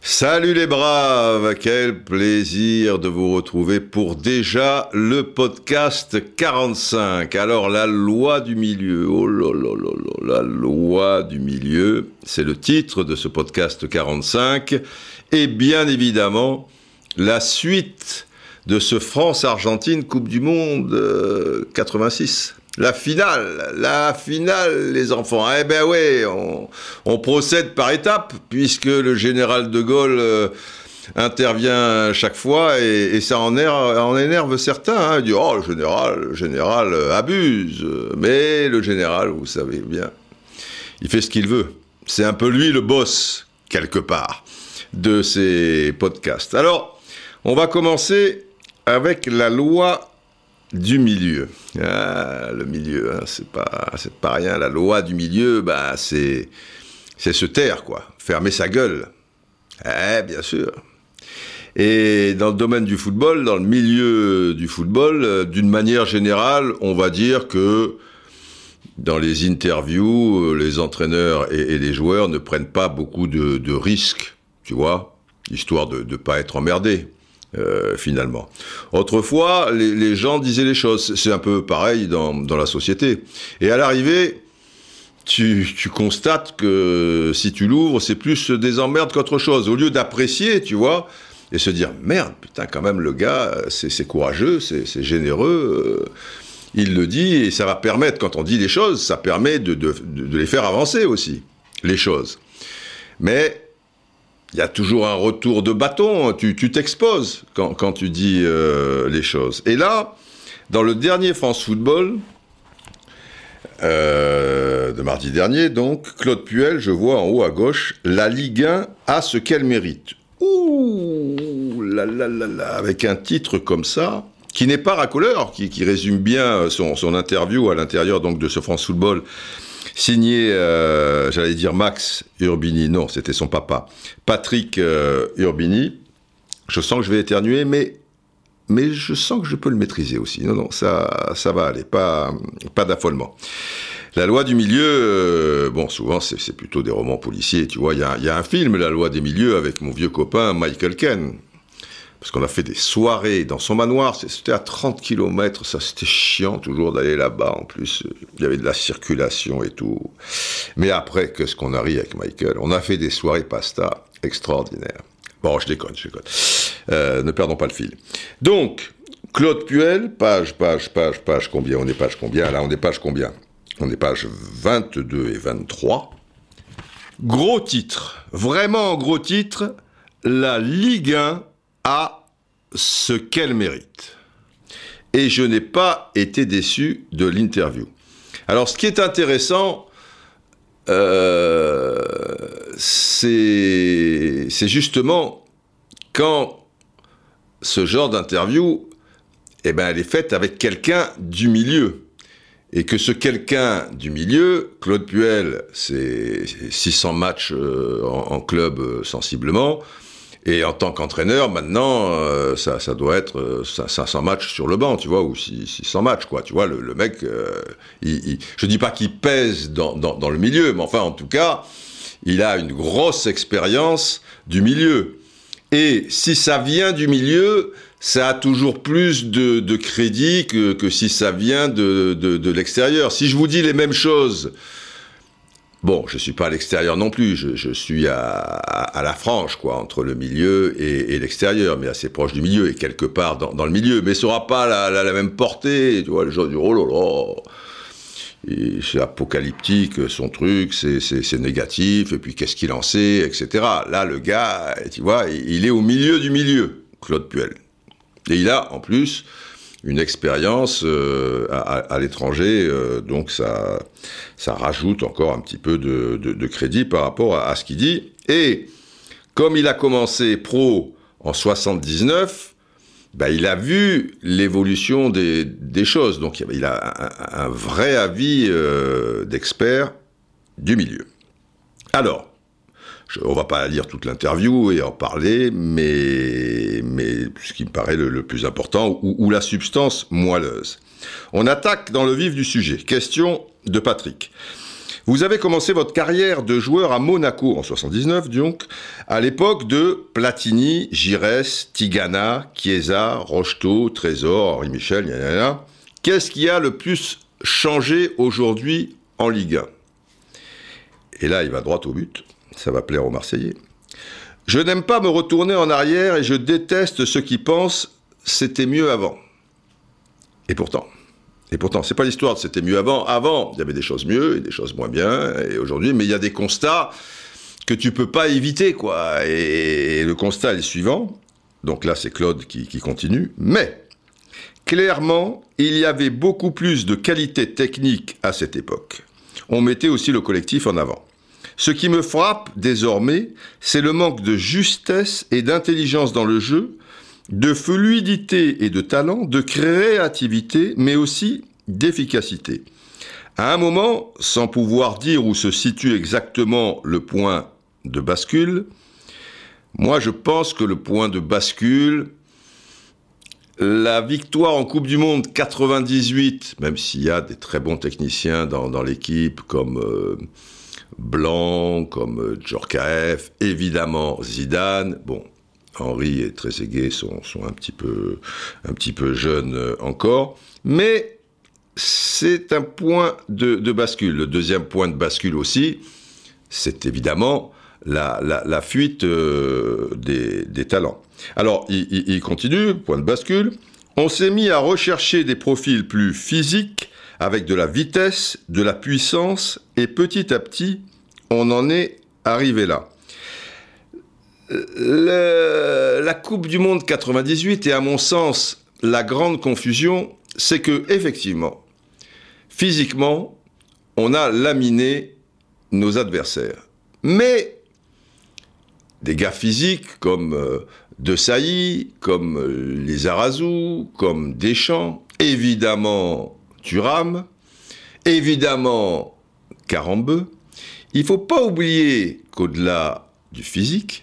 Salut les braves, quel plaisir de vous retrouver pour déjà le podcast 45. Alors la loi du milieu, oh là là là là, la loi du milieu, c'est le titre de ce podcast 45 et bien évidemment la suite de ce France-Argentine Coupe du Monde euh, 86. La finale, la finale, les enfants. Eh ben ouais, on, procède par étapes, puisque le général de Gaulle euh, intervient chaque fois, et, ça en énerve, en énerve certains. Hein. Il dit, oh, le général, le général euh, abuse. Mais le général, vous savez bien, il fait ce qu'il veut. C'est un peu lui le boss, quelque part, de ces podcasts. Alors, on va commencer avec la loi du milieu. Ah, le milieu, hein, c'est pas, c'est pas rien. La loi du milieu, bah, c'est, c'est se taire, quoi. Fermer sa gueule. Eh, bien sûr. Et dans le domaine du football, dans le milieu du football, euh, d'une manière générale, on va dire que dans les interviews, euh, les entraîneurs et, les joueurs ne prennent pas beaucoup de, de risques, tu vois, histoire de ne pas être emmerdés. Euh, finalement. Autrefois, les, gens disaient les choses. C'est un peu pareil dans, dans la société. Et à l'arrivée, tu, tu, constates que si tu l'ouvres, c'est plus des emmerdes qu'autre chose. Au lieu d'apprécier, tu vois, et se dire merde, putain, quand même, le gars, c'est courageux, c'est généreux. Euh, il le dit et ça va permettre, quand on dit les choses, ça permet de, de, de les faire avancer aussi, les choses. Mais il y a toujours un retour de bâton, tu t'exposes quand, tu dis euh, les choses. Et là, dans le dernier France Football, euh, de mardi dernier, donc, Claude Puel, je vois en haut à gauche, la Ligue 1 a ce qu'elle mérite. Ouh, là, là, là, là, avec un titre comme ça, qui n'est pas racoleur, qui, résume bien son, interview à l'intérieur de ce France Football signé, euh, j'allais dire Max Urbini, non, c'était son papa, Patrick euh, Urbini. Je sens que je vais éternuer, mais mais je sens que je peux le maîtriser aussi. Non, non, ça, ça va aller, pas, pas d'affolement. La loi du milieu, euh, bon, souvent c'est plutôt des romans policiers, tu vois. Il y, y a, un film, La loi des milieux, avec mon vieux copain Michael Ken parce qu'on a fait des soirées dans son manoir, c'était à 30 km, ça c'était chiant toujours d'aller là-bas, en plus il y avait de la circulation et tout. Mais après, qu'est-ce qu'on a ri avec Michael On a fait des soirées pasta extraordinaires. Bon, je déconne, je déconne. Euh, ne perdons pas le fil. Donc, Claude Puel, page, page, page, page, combien? On est page combien? Là, on est page combien? On est page 22 et 23. Gros titre, vraiment gros titre, la Ligue 1 a ce qu'elle mérite. Et je n'ai pas été déçu de l'interview. Alors, ce qui est intéressant, euh, c'est justement quand ce genre d'interview, eh ben, elle est faite avec quelqu'un du milieu. Et que ce quelqu'un du milieu, Claude Puel, c'est 600 matchs euh, en, club euh, sensiblement, et en tant qu'entraîneur, maintenant, euh, ça, ça, doit être euh, 500 matchs sur le banc, tu vois, ou 600 matchs, quoi. Tu vois, le, le mec, euh, il, il, je dis pas qu'il pèse dans, dans, dans, le milieu, mais enfin, en tout cas, il a une grosse expérience du milieu. Et si ça vient du milieu, ça a toujours plus de, de crédit que, que, si ça vient de, de, de l'extérieur. Si je vous dis les mêmes choses, Bon, je suis pas à l'extérieur non plus, je, suis à, la frange, quoi, entre le milieu et, l'extérieur, mais assez proche du milieu et quelque part dans, le milieu. Mais ce sera pas la, même portée, tu vois, les gens disent, oh là là, c'est apocalyptique, son truc, c'est négatif, et puis qu'est-ce qu'il en sait, etc. Là, le gars, tu vois, il est au milieu du milieu, Claude Puel. Et il a, en plus, une expérience euh, à, l'étranger, euh, donc ça, ça rajoute encore un petit peu de, crédit par rapport à, ce qu'il dit. Et comme il a commencé pro en 79, bah, il a vu l'évolution des, choses, donc il a un, vrai avis euh, d'expert du milieu. Alors, je, on va pas lire toute l'interview et en parler, mais ce qui me paraît le, plus important, ou, la substance moelleuse. On attaque dans le vif du sujet. Question de Patrick. Vous avez commencé votre carrière de joueur à Monaco en 79, donc, à l'époque de Platini, Giresse, Tigana, Chiesa, Rocheteau, Trésor, Henri Michel, gna Qu'est-ce qui a le plus changé aujourd'hui en Ligue 1 Et là, il va droit au but. Ça va plaire aux Marseillais. Je n'aime pas me retourner en arrière et je déteste ceux qui pensent c'était mieux avant. Et pourtant. Et pourtant, c'est pas l'histoire de c'était mieux avant. Avant, il y avait des choses mieux et des choses moins bien. Et aujourd'hui, mais il y a des constats que tu peux pas éviter, quoi. Et, le constat est le suivant. Donc là, c'est Claude qui, qui continue. Mais, clairement, il y avait beaucoup plus de qualité technique à cette époque. On mettait aussi le collectif en avant. Ce qui me frappe désormais, c'est le manque de justesse et d'intelligence dans le jeu de fluidité et de talent, de créativité, mais aussi d'efficacité. À un moment, sans pouvoir dire où se situe exactement le point de bascule, moi je pense que le point de bascule, la victoire en Coupe du Monde 98, même s'il y a des très bons techniciens dans, l'équipe comme euh, Blanc, comme euh, Djorkaeff, évidemment Zidane, bon, Henri et Trezeguet sont, sont un, petit peu, un petit peu jeunes euh, encore, mais c'est un point de, bascule. Le deuxième point de bascule aussi, c'est évidemment la, fuite euh, des, talents. Alors, il, il, continue, point de bascule. On s'est mis à rechercher des profils plus physiques, avec de la vitesse, de la puissance, et petit à petit, on en est arrivé là la Coupe du Monde 98 et à mon sens la grande confusion, c'est que effectivement, physiquement, on a laminé nos adversaires. Mais des gars physiques comme euh, De Sailly, comme euh, les Arazou, comme Deschamps, évidemment Thuram, évidemment Carambeu. Il faut pas oublier qu'au-delà du physique,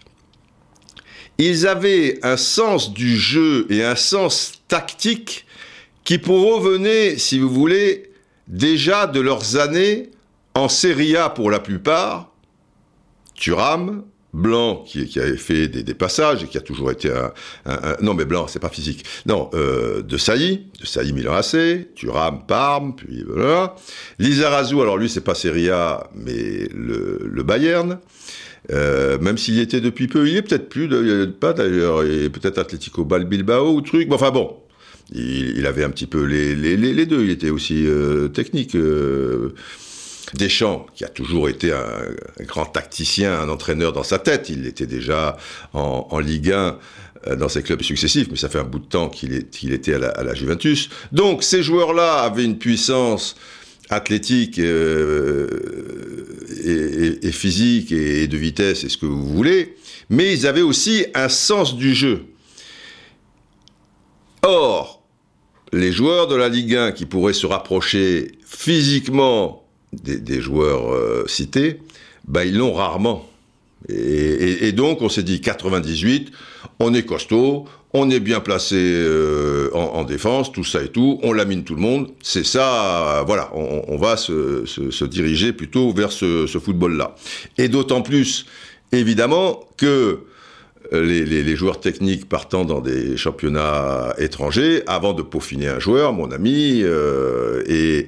ils avaient un sens du jeu et un sens tactique qui revenait, si vous voulez, déjà de leurs années en Serie A pour la plupart. Thuram, Blanc qui, avait fait des, passages et qui a toujours été un, non mais Blanc c'est pas physique non euh, de Sailly de Sailly Milan AC Parme puis voilà Lizarazu alors lui c'est pas Serie A mais le, le Bayern euh, même s'il y était depuis peu, il est peut-être plus, pas d'ailleurs, peut-être Atlético Bilbao ou truc. enfin bon, il, avait un petit peu les, les, les, deux. Il était aussi euh, technique. Deschamps, qui a toujours été un, grand tacticien, un entraîneur dans sa tête. Il était déjà en, Ligue 1 euh, dans ses clubs successifs, mais ça fait un bout de temps qu'il était à la, Juventus. Donc ces joueurs-là avaient une puissance athlétique euh, et, physique et de vitesse et ce que vous voulez, mais ils avaient aussi un sens du jeu. Or, les joueurs de la Ligue 1 qui pourraient se rapprocher physiquement des, joueurs euh, cités, bah, ils l'ont rarement. Et, donc, on s'est dit 98, on est costaud, on est bien placé euh, en, défense, tout ça et tout, on lamine tout le monde. C'est ça, voilà, on, va se, diriger plutôt vers ce, football-là. Et d'autant plus, évidemment, que euh, les, joueurs techniques partant dans des championnats étrangers, avant de peaufiner un joueur, mon ami, et,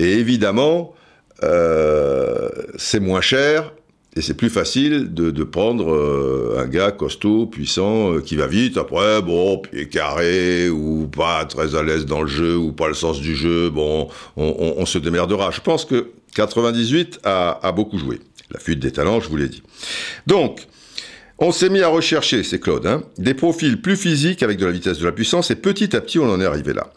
évidemment, c'est moins cher et c'est plus facile de, prendre euh, un gars costaud, puissant, euh, qui va vite. Après, bon, pied carré, ou pas très à l'aise dans le jeu, ou pas le sens du jeu, bon, on, se démerdera. Je pense que 98 a, beaucoup joué. La fuite des talents, je vous l'ai dit. Donc, on s'est mis à rechercher, c'est Claude, hein, des profils plus physiques avec de la vitesse de la puissance, et petit à petit, on en est arrivé là.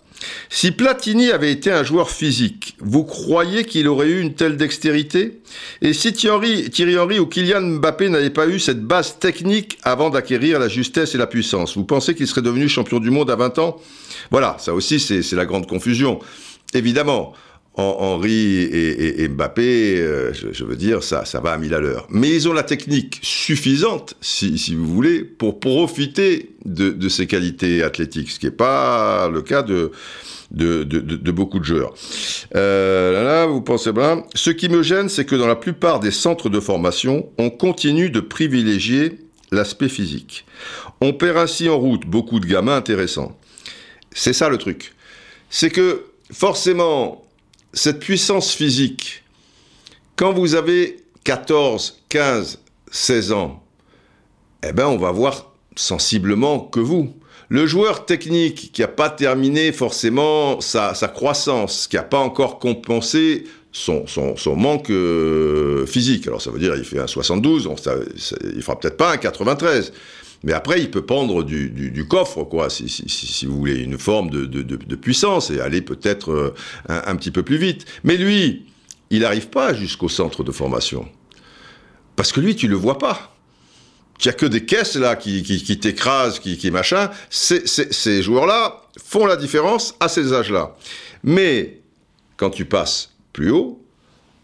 Si Platini avait été un joueur physique, vous croyez qu'il aurait eu une telle dextérité? Et si Thierry, Henry ou Kylian Mbappé n'avaient pas eu cette base technique avant d'acquérir la justesse et la puissance, vous pensez qu'il serait devenu champion du monde à 20 ans? Voilà, ça aussi c'est la grande confusion. Évidemment, Henri et, Mbappé, euh, je, veux dire, ça, ça va à mille à l'heure. Mais ils ont la technique suffisante, si, vous voulez, pour profiter de, ces qualités athlétiques, ce qui n'est pas le cas de, de, beaucoup de joueurs. Euh, là, vous pensez bien. Ce qui me gêne, c'est que dans la plupart des centres de formation, on continue de privilégier l'aspect physique. On perd ainsi en route beaucoup de gamins intéressants. C'est ça le truc. C'est que forcément, cette puissance physique, quand vous avez 14, 15, 16 ans, eh ben on va voir sensiblement que vous. Le joueur technique qui n'a pas terminé forcément sa, croissance, qui n'a pas encore compensé son, manque euh, physique. Alors ça veut dire il fait un 72, on, ça, il fera peut-être pas un 93. Mais après, il peut prendre du, coffre, quoi, si, vous voulez, une forme de, puissance et aller peut-être euh, un, petit peu plus vite. Mais lui, il n'arrive pas jusqu'au centre de formation. Parce que lui, tu le vois pas. Il n'y a que des caisses là qui, t'écrasent, qui, qui machin. ces joueurs-là font la différence à ces âges-là. Mais quand tu passes plus haut,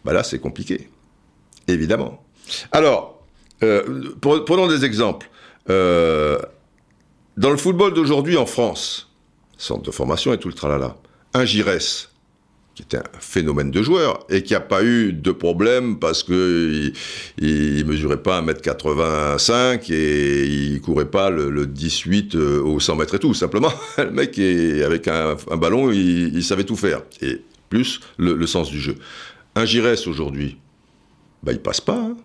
bah là c'est compliqué, évidemment. Alors, euh, prenons des exemples. Euh, dans le football d'aujourd'hui en France, centre de formation et tout le tralala, un Giresse, qui était un phénomène de joueur et qui n'a pas eu de problème parce que il, mesurait pas 1m85 et il courait pas le, 18 euh, au 100 mètres et tout. Simplement, le mec, avec un, ballon, il, savait tout faire. Et plus le, sens du jeu. Un Giresse aujourd'hui, bah, il passe pas. Hein.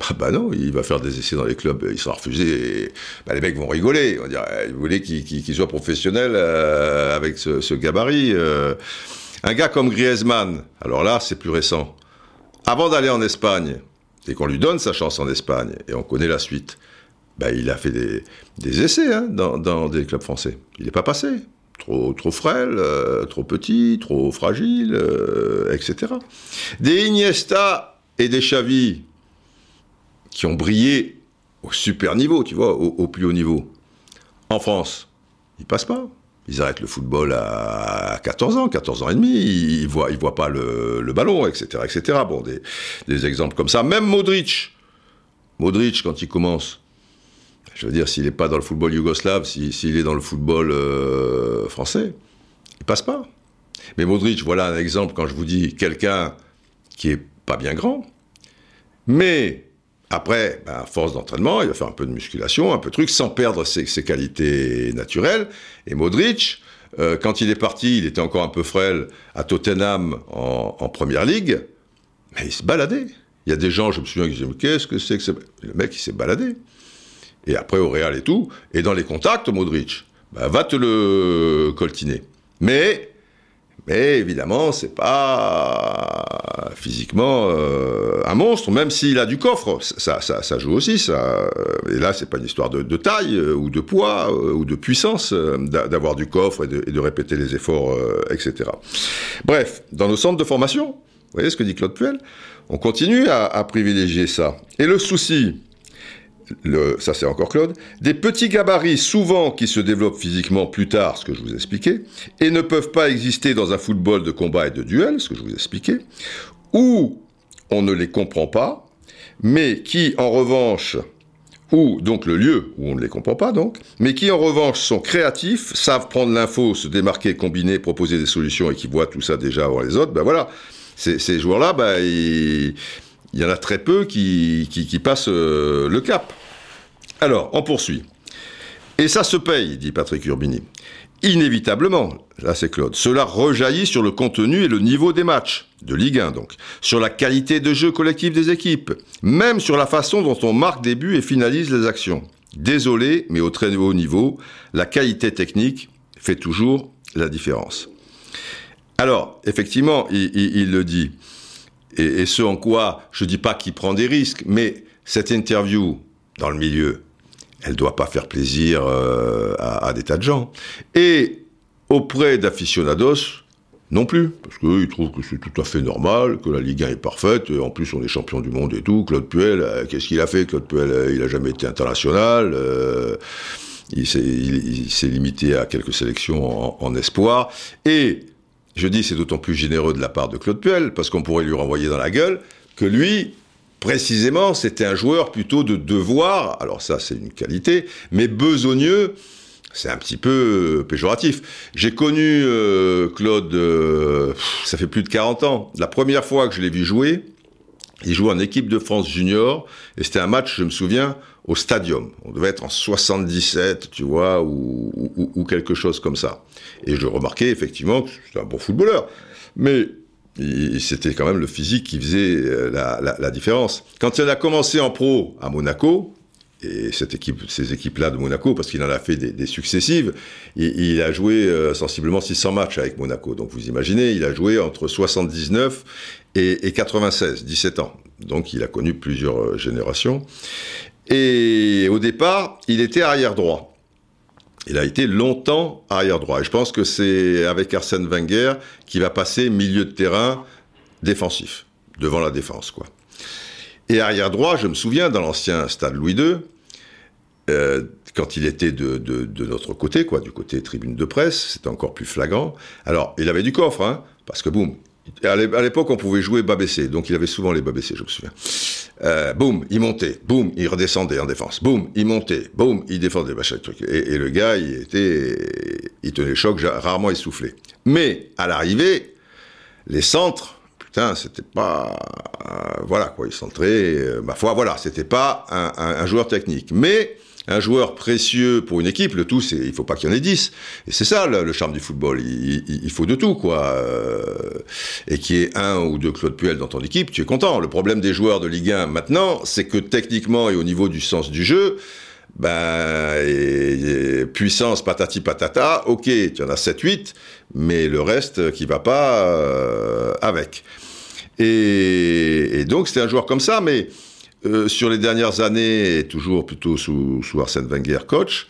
Ah bah non, il va faire des essais dans les clubs, il sera refusé. Bah les mecs vont rigoler. On dire, eh, vous voulez qu'il soit professionnel euh, avec ce, gabarit euh. Un gars comme Griezmann, alors là, c'est plus récent. Avant d'aller en Espagne, et qu'on lui donne sa chance en Espagne, et on connaît la suite, bah, il a fait des, essais hein, dans, des clubs français. Il n'est pas passé. Trop, trop frêle, euh, trop petit, trop fragile, etc. Des Iniesta et des Xavi, qui ont brillé au super niveau, tu vois, au, plus haut niveau. En France, ils passent pas. Ils arrêtent le football à 14 ans, 14 ans et demi, ils voient, voient pas le, ballon, etc., etc. Bon, des, exemples comme ça. Même Modric, Modric, quand il commence, je veux dire, s'il n'est pas dans le football yougoslave, s'il est dans le football euh, français, il passe pas. Mais Modric, voilà un exemple quand je vous dis quelqu'un qui est pas bien grand, mais après, ben, à force d'entraînement, il va faire un peu de musculation, un peu de truc, sans perdre ses, qualités naturelles. Et Modric, euh, quand il est parti, il était encore un peu frêle à Tottenham en, première ligue, mais il se baladait. Il y a des gens, je me souviens, qui disaient Qu'est-ce que c'est que c'est Le mec, il s'est baladé. Et après, au Real et tout. Et dans les contacts, Modric, ben, va te le coltiner. Mais mais évidemment, c'est pas physiquement euh, un monstre, même s'il a du coffre. Ça, ça, joue aussi. Ça. Et là, c'est pas une histoire de, taille euh, ou de poids euh, ou de puissance d'avoir du coffre et de, répéter les efforts, etc. Bref, dans nos centres de formation, vous voyez ce que dit Claude Puel, on continue à privilégier ça. Et le souci, ça c'est encore Claude, des petits gabarits souvent qui se développent physiquement plus tard, ce que je vous ai expliqué, et ne peuvent pas exister dans un football de combat et de duel, ce que je vous ai expliqué, ou on ne les comprend pas, mais qui en revanche, ou donc le lieu où on ne les comprend pas donc, mais qui en revanche sont créatifs, savent prendre l'info, se démarquer, combiner, proposer des solutions et qui voient tout ça déjà avant les autres, ben voilà, ces, joueurs-là, ben, il y en a très peu qui, qui, passent euh, le cap. Alors, on poursuit. Et ça se paye, dit Patrick Urbini. Inévitablement, là c'est Claude, cela rejaillit sur le contenu et le niveau des matchs, de Ligue 1 donc, sur la qualité de jeu collectif des équipes, même sur la façon dont on marque des buts et finalise les actions. Désolé, mais au très haut niveau, la qualité technique fait toujours la différence. Alors, effectivement, il, le dit, et, ce en quoi je ne dis pas qu'il prend des risques, mais cette interview dans le milieu, elle doit pas faire plaisir euh, à, des tas de gens. Et auprès d'aficionados, non plus, parce qu'ils trouvent que c'est tout à fait normal, que la Ligue 1 est parfaite, en plus on est champion du monde et tout. Claude Puel, euh, qu'est-ce qu'il a fait? Claude Puel, euh, il a jamais été international, il s'est limité à quelques sélections en, espoir, et je dis c'est d'autant plus généreux de la part de Claude Puel, parce qu'on pourrait lui renvoyer dans la gueule, que lui, précisément, c'était un joueur plutôt de devoir, alors ça c'est une qualité, mais besogneux, c'est un petit peu euh, péjoratif. J'ai connu euh, Claude, euh, ça fait plus de 40 ans. La première fois que je l'ai vu jouer, il jouait en équipe de France junior, et c'était un match, je me souviens, au stadium. On devait être en 77, tu vois, ou, quelque chose comme ça. Et je remarquais effectivement que c'était un bon footballeur. Mais c'était quand même le physique qui faisait la, la différence. Quand il a commencé en pro à Monaco, et cette équipe, ces équipes-là de Monaco, parce qu'il en a fait des, successives, il, a joué euh, sensiblement 600 matchs avec Monaco. Donc vous imaginez, il a joué entre 79 et, et 96, 17 ans. Donc il a connu plusieurs euh, générations. Et au départ, il était arrière droit. Il a été longtemps arrière droit. Et je pense que c'est avec Arsène Wenger qu'il va passer milieu de terrain défensif, devant la défense, quoi. Et arrière droit, je me souviens, dans l'ancien stade Louis II, euh, quand il était de, de, notre côté, quoi, du côté tribune de presse, c'était encore plus flagrant. Alors, il avait du coffre, hein, parce que boum, à l'époque, on pouvait jouer bas baissé, donc il avait souvent les bas baissés, je me souviens. Euh, boum, il montait, boum, il redescendait en défense, boum, il montait, boum, il défendait, machin, truc. Et, le gars, il était, il tenait choc, rarement essoufflé. Mais à l'arrivée, les centres, putain, c'était pas, euh, voilà quoi, il centrait, euh, ma foi, voilà, c'était pas un, un joueur technique. Mais un joueur précieux pour une équipe, le tout, c'est il faut pas qu'il y en ait 10. Et c'est ça le, charme du football. Il, faut de tout, quoi. Euh, et qu'il y ait un ou deux Claude Puel dans ton équipe, tu es content. Le problème des joueurs de Ligue 1 maintenant, c'est que techniquement et au niveau du sens du jeu, ben, puissance patati patata, ok, tu en as 7-8, mais le reste qui va pas euh, avec. Et, et donc c'était un joueur comme ça, mais euh, sur les dernières années, toujours plutôt sous, Arsène Wenger coach,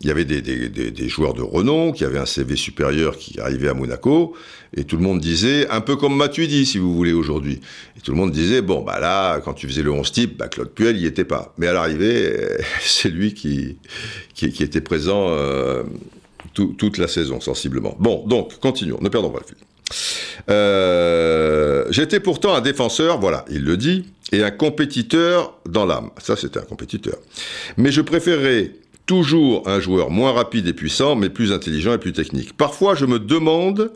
il y avait des, joueurs de renom qui avaient un CV supérieur qui arrivaient à Monaco, et tout le monde disait, un peu comme Matuidi, si vous voulez, aujourd'hui. Et tout le monde disait, bon, bah là, quand tu faisais le 11 type, bah, Claude Puel, n'y était pas. Mais à l'arrivée, c'est lui qui, était présent euh, toute la saison, sensiblement. Bon, donc, continuons, ne perdons pas le fil. Euh, J'étais pourtant un défenseur, voilà, il le dit, et un compétiteur dans l'âme. Ça, c'était un compétiteur. Mais je préférerais toujours un joueur moins rapide et puissant, mais plus intelligent et plus technique. Parfois, je me demande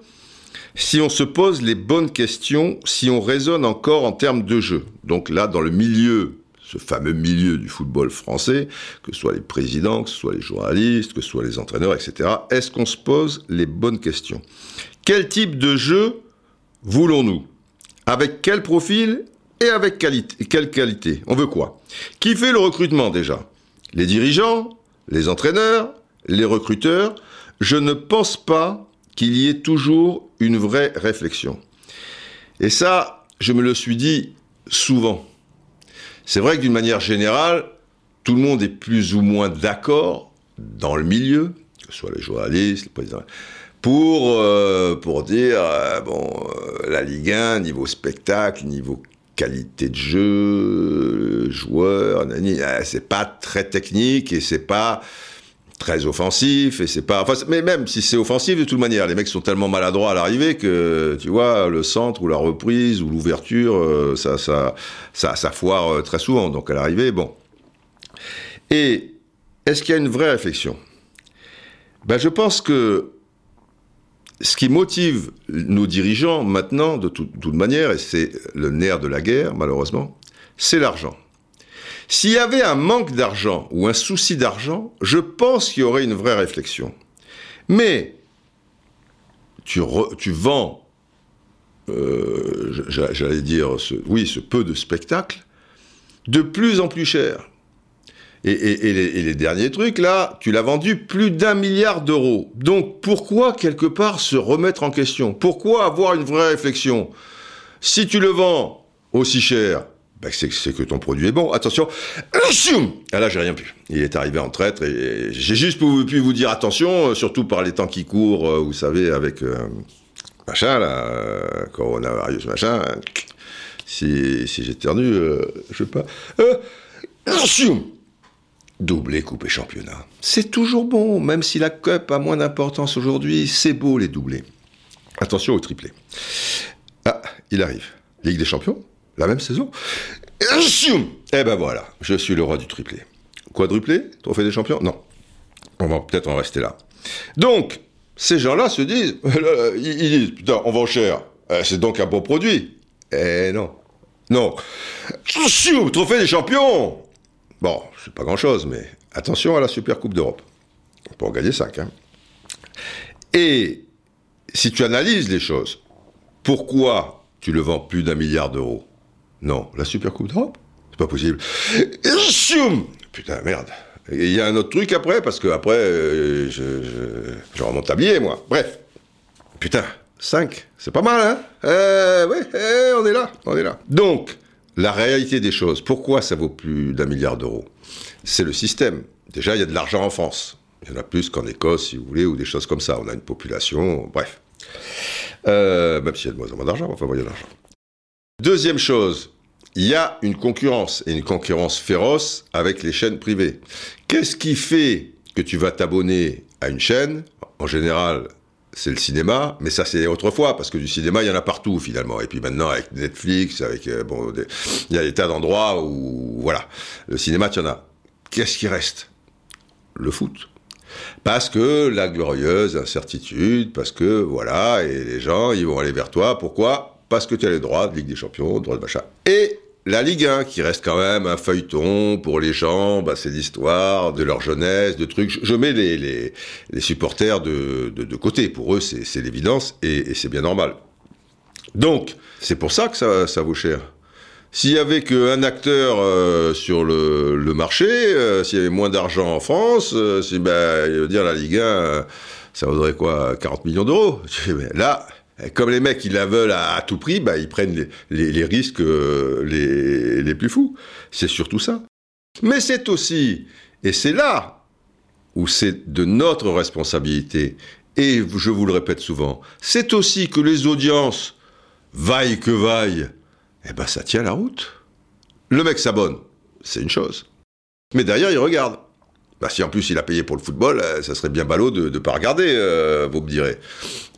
si on se pose les bonnes questions, si on raisonne encore en termes de jeu. Donc là, dans le milieu, ce fameux milieu du football français, que ce soit les présidents, que ce soit les journalistes, que ce soit les entraîneurs, etc., est-ce qu'on se pose les bonnes questions? Quel type de jeu voulons-nous? Avec quel profil et avec quelle qualité? On veut quoi? Qui fait le recrutement déjà? Les dirigeants? Les entraîneurs? Les recruteurs? Je ne pense pas qu'il y ait toujours une vraie réflexion. Et ça, je me le suis dit souvent. C'est vrai que d'une manière générale, tout le monde est plus ou moins d'accord dans le milieu, que ce soit les journalistes, les présidents, pour, euh, pour dire, euh, bon, euh, la Ligue 1, niveau spectacle, niveau qualité de jeu, joueur, c'est pas très technique et c'est pas très offensif et c'est pas enfin, mais même si c'est offensif de toute manière les mecs sont tellement maladroits à l'arrivée que tu vois le centre ou la reprise ou l'ouverture ça, ça ça ça foire très souvent. Donc à l'arrivée bon. Et est-ce qu'il y a une vraie réflexion? Ben je pense que ce qui motive nos dirigeants maintenant, de, toute manière, et c'est le nerf de la guerre, malheureusement, c'est l'argent. S'il y avait un manque d'argent ou un souci d'argent, je pense qu'il y aurait une vraie réflexion. Mais tu, vends, euh, j'allais dire, oui, ce peu de spectacles, de plus en plus cher. Et, les, derniers trucs, là, tu l'as vendu plus d'un milliard d'euros. Donc pourquoi, quelque part, se remettre en question? Pourquoi avoir une vraie réflexion? Si tu le vends aussi cher, ben c'est que ton produit est bon. Attention. Ah là, j'ai rien pu. Il est arrivé en traître et j'ai juste pu vous dire attention, euh, surtout par les temps qui courent, euh, vous savez, avec euh, machin, là, coronavirus, machin. Si, si j'éternue, je sais pas. Doubler Coupe et Championnat. C'est toujours bon, même si la Cup a moins d'importance aujourd'hui, c'est beau les doublés. Attention au triplé. Ah, il arrive. Ligue des Champions, la même saison. Eh ben voilà, je suis le roi du triplé. Quadruplé Trophée des Champions? Non. On va peut-être en rester là. Donc, ces gens-là se disent, ils disent, putain, on vend cher. Euh, c'est donc un bon produit. Eh non. Non. Trophée des champions Bon, c'est pas grand-chose, mais attention à la Super Coupe d'Europe. En gagner 5. Hein. Et si tu analyses les choses, pourquoi tu le vends plus d'un milliard d'euros? Non, la Super Coupe d'Europe? C'est pas possible. Putain, merde. Il y a un autre truc après, parce que après, euh, je, je, tablier, moi. Bref. Putain, 5, c'est pas mal, hein? Euh, Oui, eh, on est là, on est là. Donc, la réalité des choses, pourquoi ça vaut plus d'un milliard d'euros? C'est le système. Déjà, il y a de l'argent en France. Il y en a plus qu'en Écosse, si vous voulez, ou des choses comme ça. On a une population, bref. Euh, même s'il y a de moins en moins d'argent, enfin, il y a de l'argent. Deuxième chose, il y a une concurrence, et une concurrence féroce avec les chaînes privées. Qu'est-ce qui fait que tu vas t'abonner à une chaîne? En général, c'est le cinéma, mais ça c'est autrefois, parce que du cinéma, il y en a partout finalement. Et puis maintenant, avec Netflix, avec euh, bon, il y a des tas d'endroits où, voilà, le cinéma, tu en as. Qu'est-ce qui reste? Le foot. Parce que la glorieuse incertitude, parce que voilà, et les gens, ils vont aller vers toi. Pourquoi? Parce que tu as les droits de Ligue des Champions, droits de machin. Et la Ligue 1, qui reste quand même un feuilleton pour les gens, bah, c'est l'histoire de leur jeunesse, de trucs. Je, mets les, les, supporters de, de, côté. Pour eux, c'est l'évidence et, c'est bien normal. Donc, c'est pour ça que ça, ça vaut cher. S'il y avait qu'un acteur euh, sur le, le marché, euh, s'il y avait moins d'argent en France, euh, si, bah, dire la Ligue 1, ça vaudrait quoi? 40 millions d'euros? Là, comme les mecs, ils la veulent à, tout prix, bah, ils prennent les, risques euh, les, plus fous. C'est surtout ça. Mais c'est aussi, et c'est là où c'est de notre responsabilité, et je vous le répète souvent, c'est aussi que les audiences, vaillent que vaillent, eh ben ça tient la route. Le mec s'abonne, c'est une chose. Mais derrière, il regarde. Bah, si en plus il a payé pour le football, euh, ça serait bien ballot de ne pas regarder, euh, vous me direz.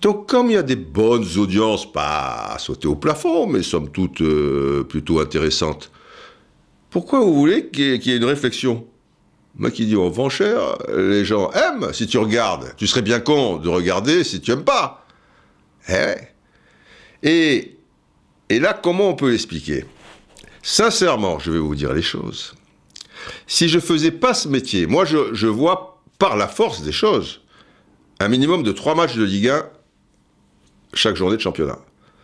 Donc comme il y a des bonnes audiences, pas à sauter au plafond, mais somme toute euh, plutôt intéressantes, pourquoi vous voulez qu'il y, ait une réflexion? Moi qui dis on vend cher, les gens aiment si tu regardes. Tu serais bien con de regarder si tu aimes pas. Eh et, et là, comment on peut l'expliquer? Sincèrement, je vais vous dire les choses. Si je faisais pas ce métier, moi je, vois par la force des choses un minimum de trois matchs de Ligue 1 chaque journée de championnat.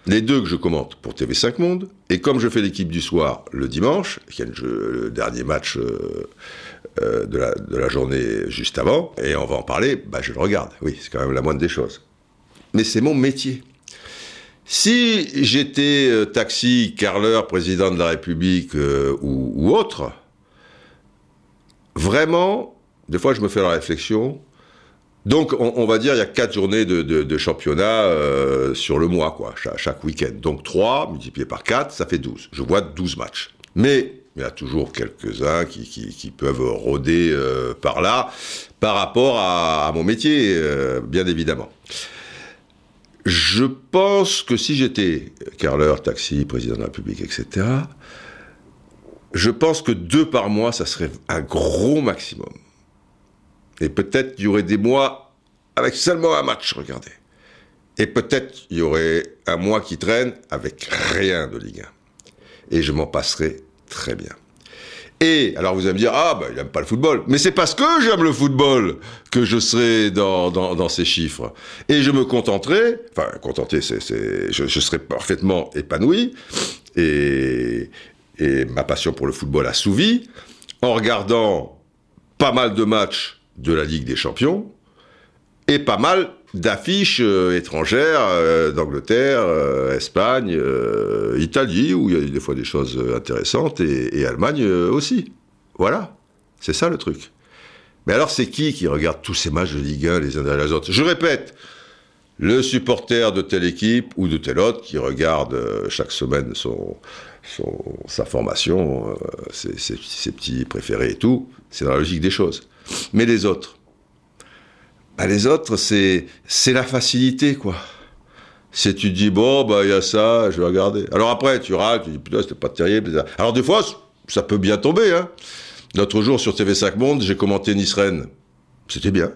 Les deux que je commente pour TV5 Monde, et comme je fais l'équipe du soir le dimanche, qui est le dernier match euh, euh, de, la, journée juste avant, et on va en parler, bah je le regarde. Oui, c'est quand même la moindre des choses. Mais c'est mon métier. Si j'étais euh, taxi, carleur, président de la République ou autre, vraiment, des fois je me fais la réflexion. Donc on, va dire il y a quatre journées de, championnat euh, sur le mois, quoi, chaque, week-end. Donc 3 multiplié par 4, ça fait 12. Je vois 12 matchs. Mais il y a toujours quelques-uns qui, peuvent rôder euh, par là par rapport à, à mon métier, euh, bien évidemment. Je pense que si j'étais carleur, taxi, président de la République, etc., je pense que deux par mois, ça serait un gros maximum. Et peut-être il y aurait des mois avec seulement un match, regardez. Et peut-être il y aurait un mois qui traîne avec rien de Ligue 1. Et je m'en passerai très bien. Et alors vous allez me dire, ah ben il n'aime pas le football. Mais c'est parce que j'aime le football que je serai dans, dans, ces chiffres. Et je me contenterai, enfin contenter, c'est, je, je serai parfaitement épanoui. Et, et ma passion pour le football assouvie en regardant pas mal de matchs de la Ligue des Champions et pas mal d'affiches euh, étrangères euh, d'Angleterre, euh, Espagne, Italie, où il y a des fois des choses intéressantes, et, et Allemagne aussi. Voilà, c'est ça le truc. Mais alors c'est qui qui regarde tous ces matchs de Ligue 1 les uns derrière les autres? Je répète, le supporter de telle équipe ou de telle autre qui regarde euh, chaque semaine son, sa formation, euh, ses, petits préférés et tout, c'est dans la logique des choses. Mais les autres, bah les autres, c'est la facilité, quoi. c'est tu dis, bon, bah, il y a ça, je vais regarder. Alors après, tu rates, tu dis, putain, c'était pas terrible. Alors des fois, ça peut bien tomber. Hein. L'autre jour, sur TV5 Monde, j'ai commenté Nice-Rennes. C'était bien.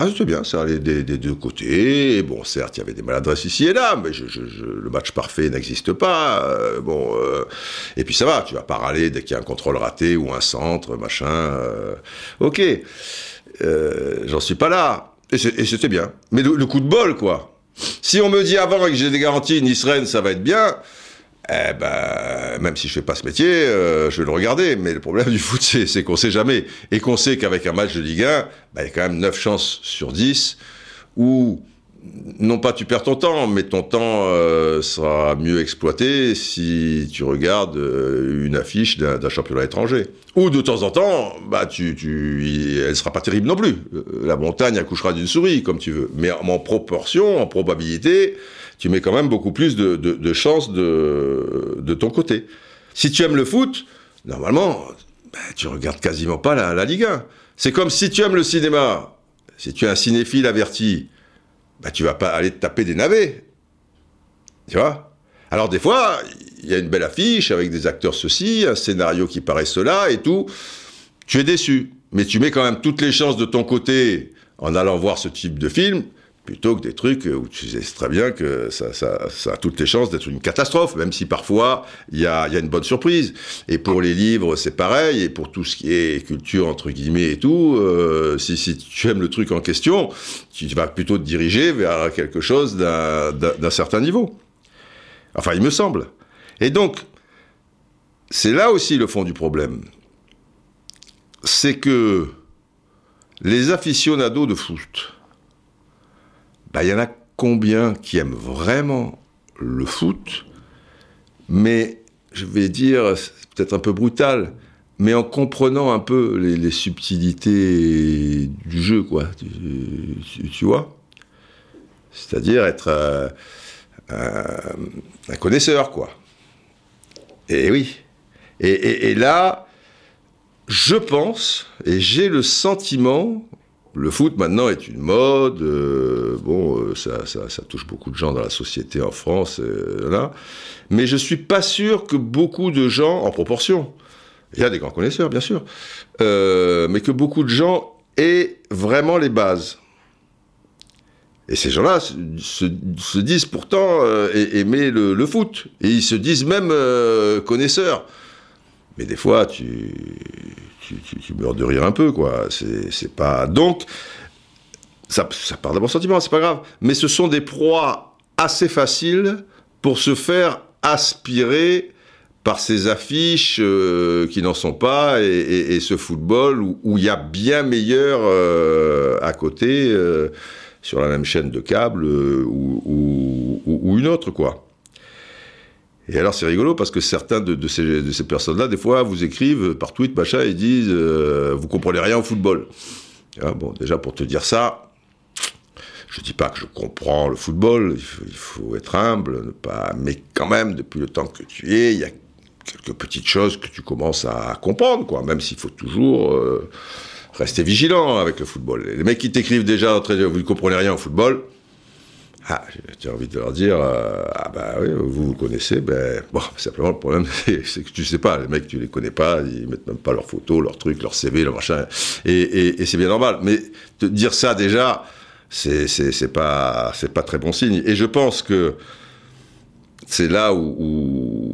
Ah, c'était bien, ça allait des, deux côtés. bon, certes, il y avait des maladresses ici et là, mais le match parfait n'existe pas. Euh, bon, euh, et puis ça va, tu vas pas râler dès qu'il y a un contrôle raté ou un centre, machin. Euh, ok, j'en suis pas là. Et c'était bien. Mais le, coup de bol, quoi. Si on me dit avant que j'ai des garanties, Nice-Rennes, ça va être bien, eh ben, même si je fais pas ce métier, euh, je vais le regarder. Mais le problème du foot, c'est qu'on sait jamais. Et qu'on sait qu'avec un match de Ligue 1, ben, il y a quand même 9 chances sur 10 où, non pas tu perds ton temps, mais ton temps euh, sera mieux exploité si tu regardes euh, une affiche d'un championnat étranger. Ou de temps en temps, bah, tu, elle sera pas terrible non plus. La montagne accouchera d'une souris, comme tu veux. Mais en proportion, en probabilité, tu mets quand même beaucoup plus de, de, chances de, ton côté. Si tu aimes le foot, normalement, ben, tu regardes quasiment pas la, la Ligue 1. C'est comme si tu aimes le cinéma, si tu es un cinéphile averti, ben, tu vas pas aller te taper des navets. Tu vois? Alors des fois, il y a une belle affiche avec des acteurs ceci, un scénario qui paraît cela et tout. Tu es déçu, mais tu mets quand même toutes les chances de ton côté en allant voir ce type de film plutôt que des trucs où tu sais très bien que ça, a toutes les chances d'être une catastrophe, même si parfois il y a, une bonne surprise. Et pour les livres, c'est pareil, et pour tout ce qui est culture, entre guillemets, et tout, euh, si, si, tu aimes le truc en question, tu vas plutôt te diriger vers quelque chose d'un certain niveau. Enfin, il me semble. Et donc, c'est là aussi le fond du problème. C'est que les aficionados de foot, bah, il y en a combien qui aiment vraiment le foot, mais je vais dire, c'est peut-être un peu brutal, mais en comprenant un peu les, subtilités du jeu, quoi. Tu, vois C'est-à-dire être euh, un, connaisseur, quoi. Et oui. et là, je pense, et j'ai le sentiment, le foot maintenant est une mode. Euh, bon, euh, ça, touche beaucoup de gens dans la société en France, euh, là. Mais je suis pas sûr que beaucoup de gens, en proportion, il y a des grands connaisseurs, bien sûr, mais que beaucoup de gens aient vraiment les bases. Et ces gens-là se, disent pourtant aimer le, foot. Et ils se disent même connaisseurs. Mais des fois, tu, tu, meurs de rire un peu, quoi. C'est pas. Donc, ça, part de mon sentiment, c'est pas grave. Mais ce sont des proies assez faciles pour se faire aspirer par ces affiches euh, qui n'en sont pas et, ce football où il y a bien meilleur euh, à côté euh, sur la même chaîne de câble ou, ou, une autre quoi. Et alors c'est rigolo parce que certains de, ces, personnes-là, des fois, vous écrivent par tweet, machin, et disent euh, Vous comprenez rien au football. Ah, bon, déjà pour te dire ça, je dis pas que je comprends le football, il faut, être humble, ne pas, mais quand même, depuis le temps que tu es, il y a quelques petites choses que tu commences à comprendre, quoi, même s'il faut toujours euh, rester vigilant avec le football. Les mecs qui t'écrivent déjà, vous ne comprenez rien au football, ah, j'ai envie de leur dire, euh, ah bah oui, vous vous connaissez, ben bon, simplement le problème, c'est que tu sais pas, les mecs, tu les connais pas, ils mettent même pas leurs photos, leurs trucs, leur CV, leur machin, et, c'est bien normal. Mais te dire ça déjà, c'est pas c'est pas très bon signe. Et je pense que c'est là où,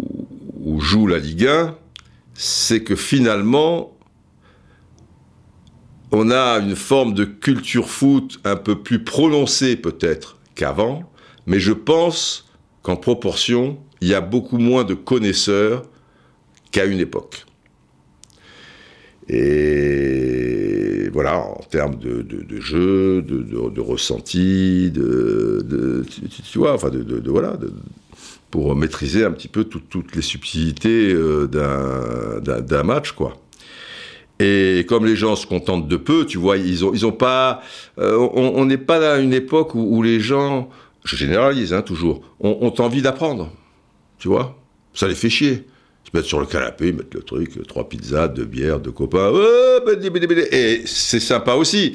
où joue la Ligue 1, c'est que finalement, on a une forme de culture foot un peu plus prononcée peut-être qu'avant, mais je pense qu'en proportion, il y a beaucoup moins de connaisseurs qu'à une époque. Et voilà, en termes de, jeu, de, ressenti, de, tu, vois, enfin, de, voilà, pour maîtriser un petit peu toutes les subtilités euh, d'un match, quoi. Et comme les gens se contentent de peu, tu vois, ils ont, ils ont pas, euh, on n'est pas à une époque où, les gens, je généralise hein, toujours, ont, envie d'apprendre, tu vois. Ça les fait chier. Ils se mettent sur le canapé, ils mettent le truc, trois pizzas, deux bières, deux copains, et c'est sympa aussi.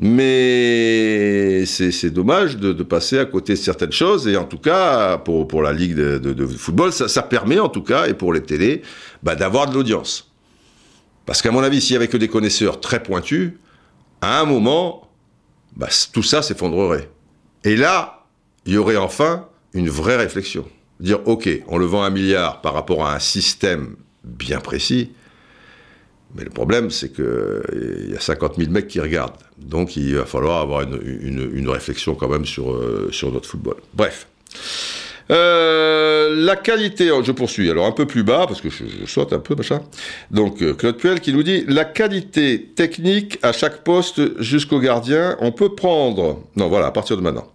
Mais c'est dommage de, passer à côté de certaines choses. Et en tout cas, pour, pour la Ligue de, football, ça, permet en tout cas, et pour les télés, bah, d'avoir de l'audience. Parce qu'à mon avis, s'il y avait que des connaisseurs très pointus, à un moment, bah, tout ça s'effondrerait. Et là, il y aurait enfin une vraie réflexion. Dire, OK, on le vend un milliard par rapport à un système bien précis, mais le problème, c'est qu'il y a 50 000 mecs qui regardent. Donc il va falloir avoir une, réflexion quand même sur, euh, sur notre football. Bref. Euh, la qualité, oh, je poursuis, alors un peu plus bas, parce que je, saute un peu, machin. Donc, euh, Claude Puel qui nous dit, la qualité technique à chaque poste jusqu'au gardien, on peut prendre, non voilà, à partir de maintenant,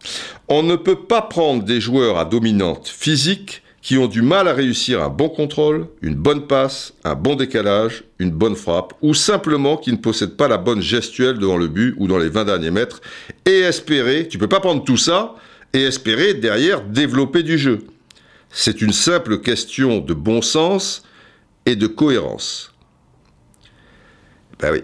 on ne peut pas prendre des joueurs à dominante physique qui ont du mal à réussir un bon contrôle, une bonne passe, un bon décalage, une bonne frappe, ou simplement qui ne possèdent pas la bonne gestuelle devant le but ou dans les 20 derniers mètres, et espérer, tu peux pas prendre tout ça, et espérer derrière développer du jeu. C'est une simple question de bon sens et de cohérence. Ben oui.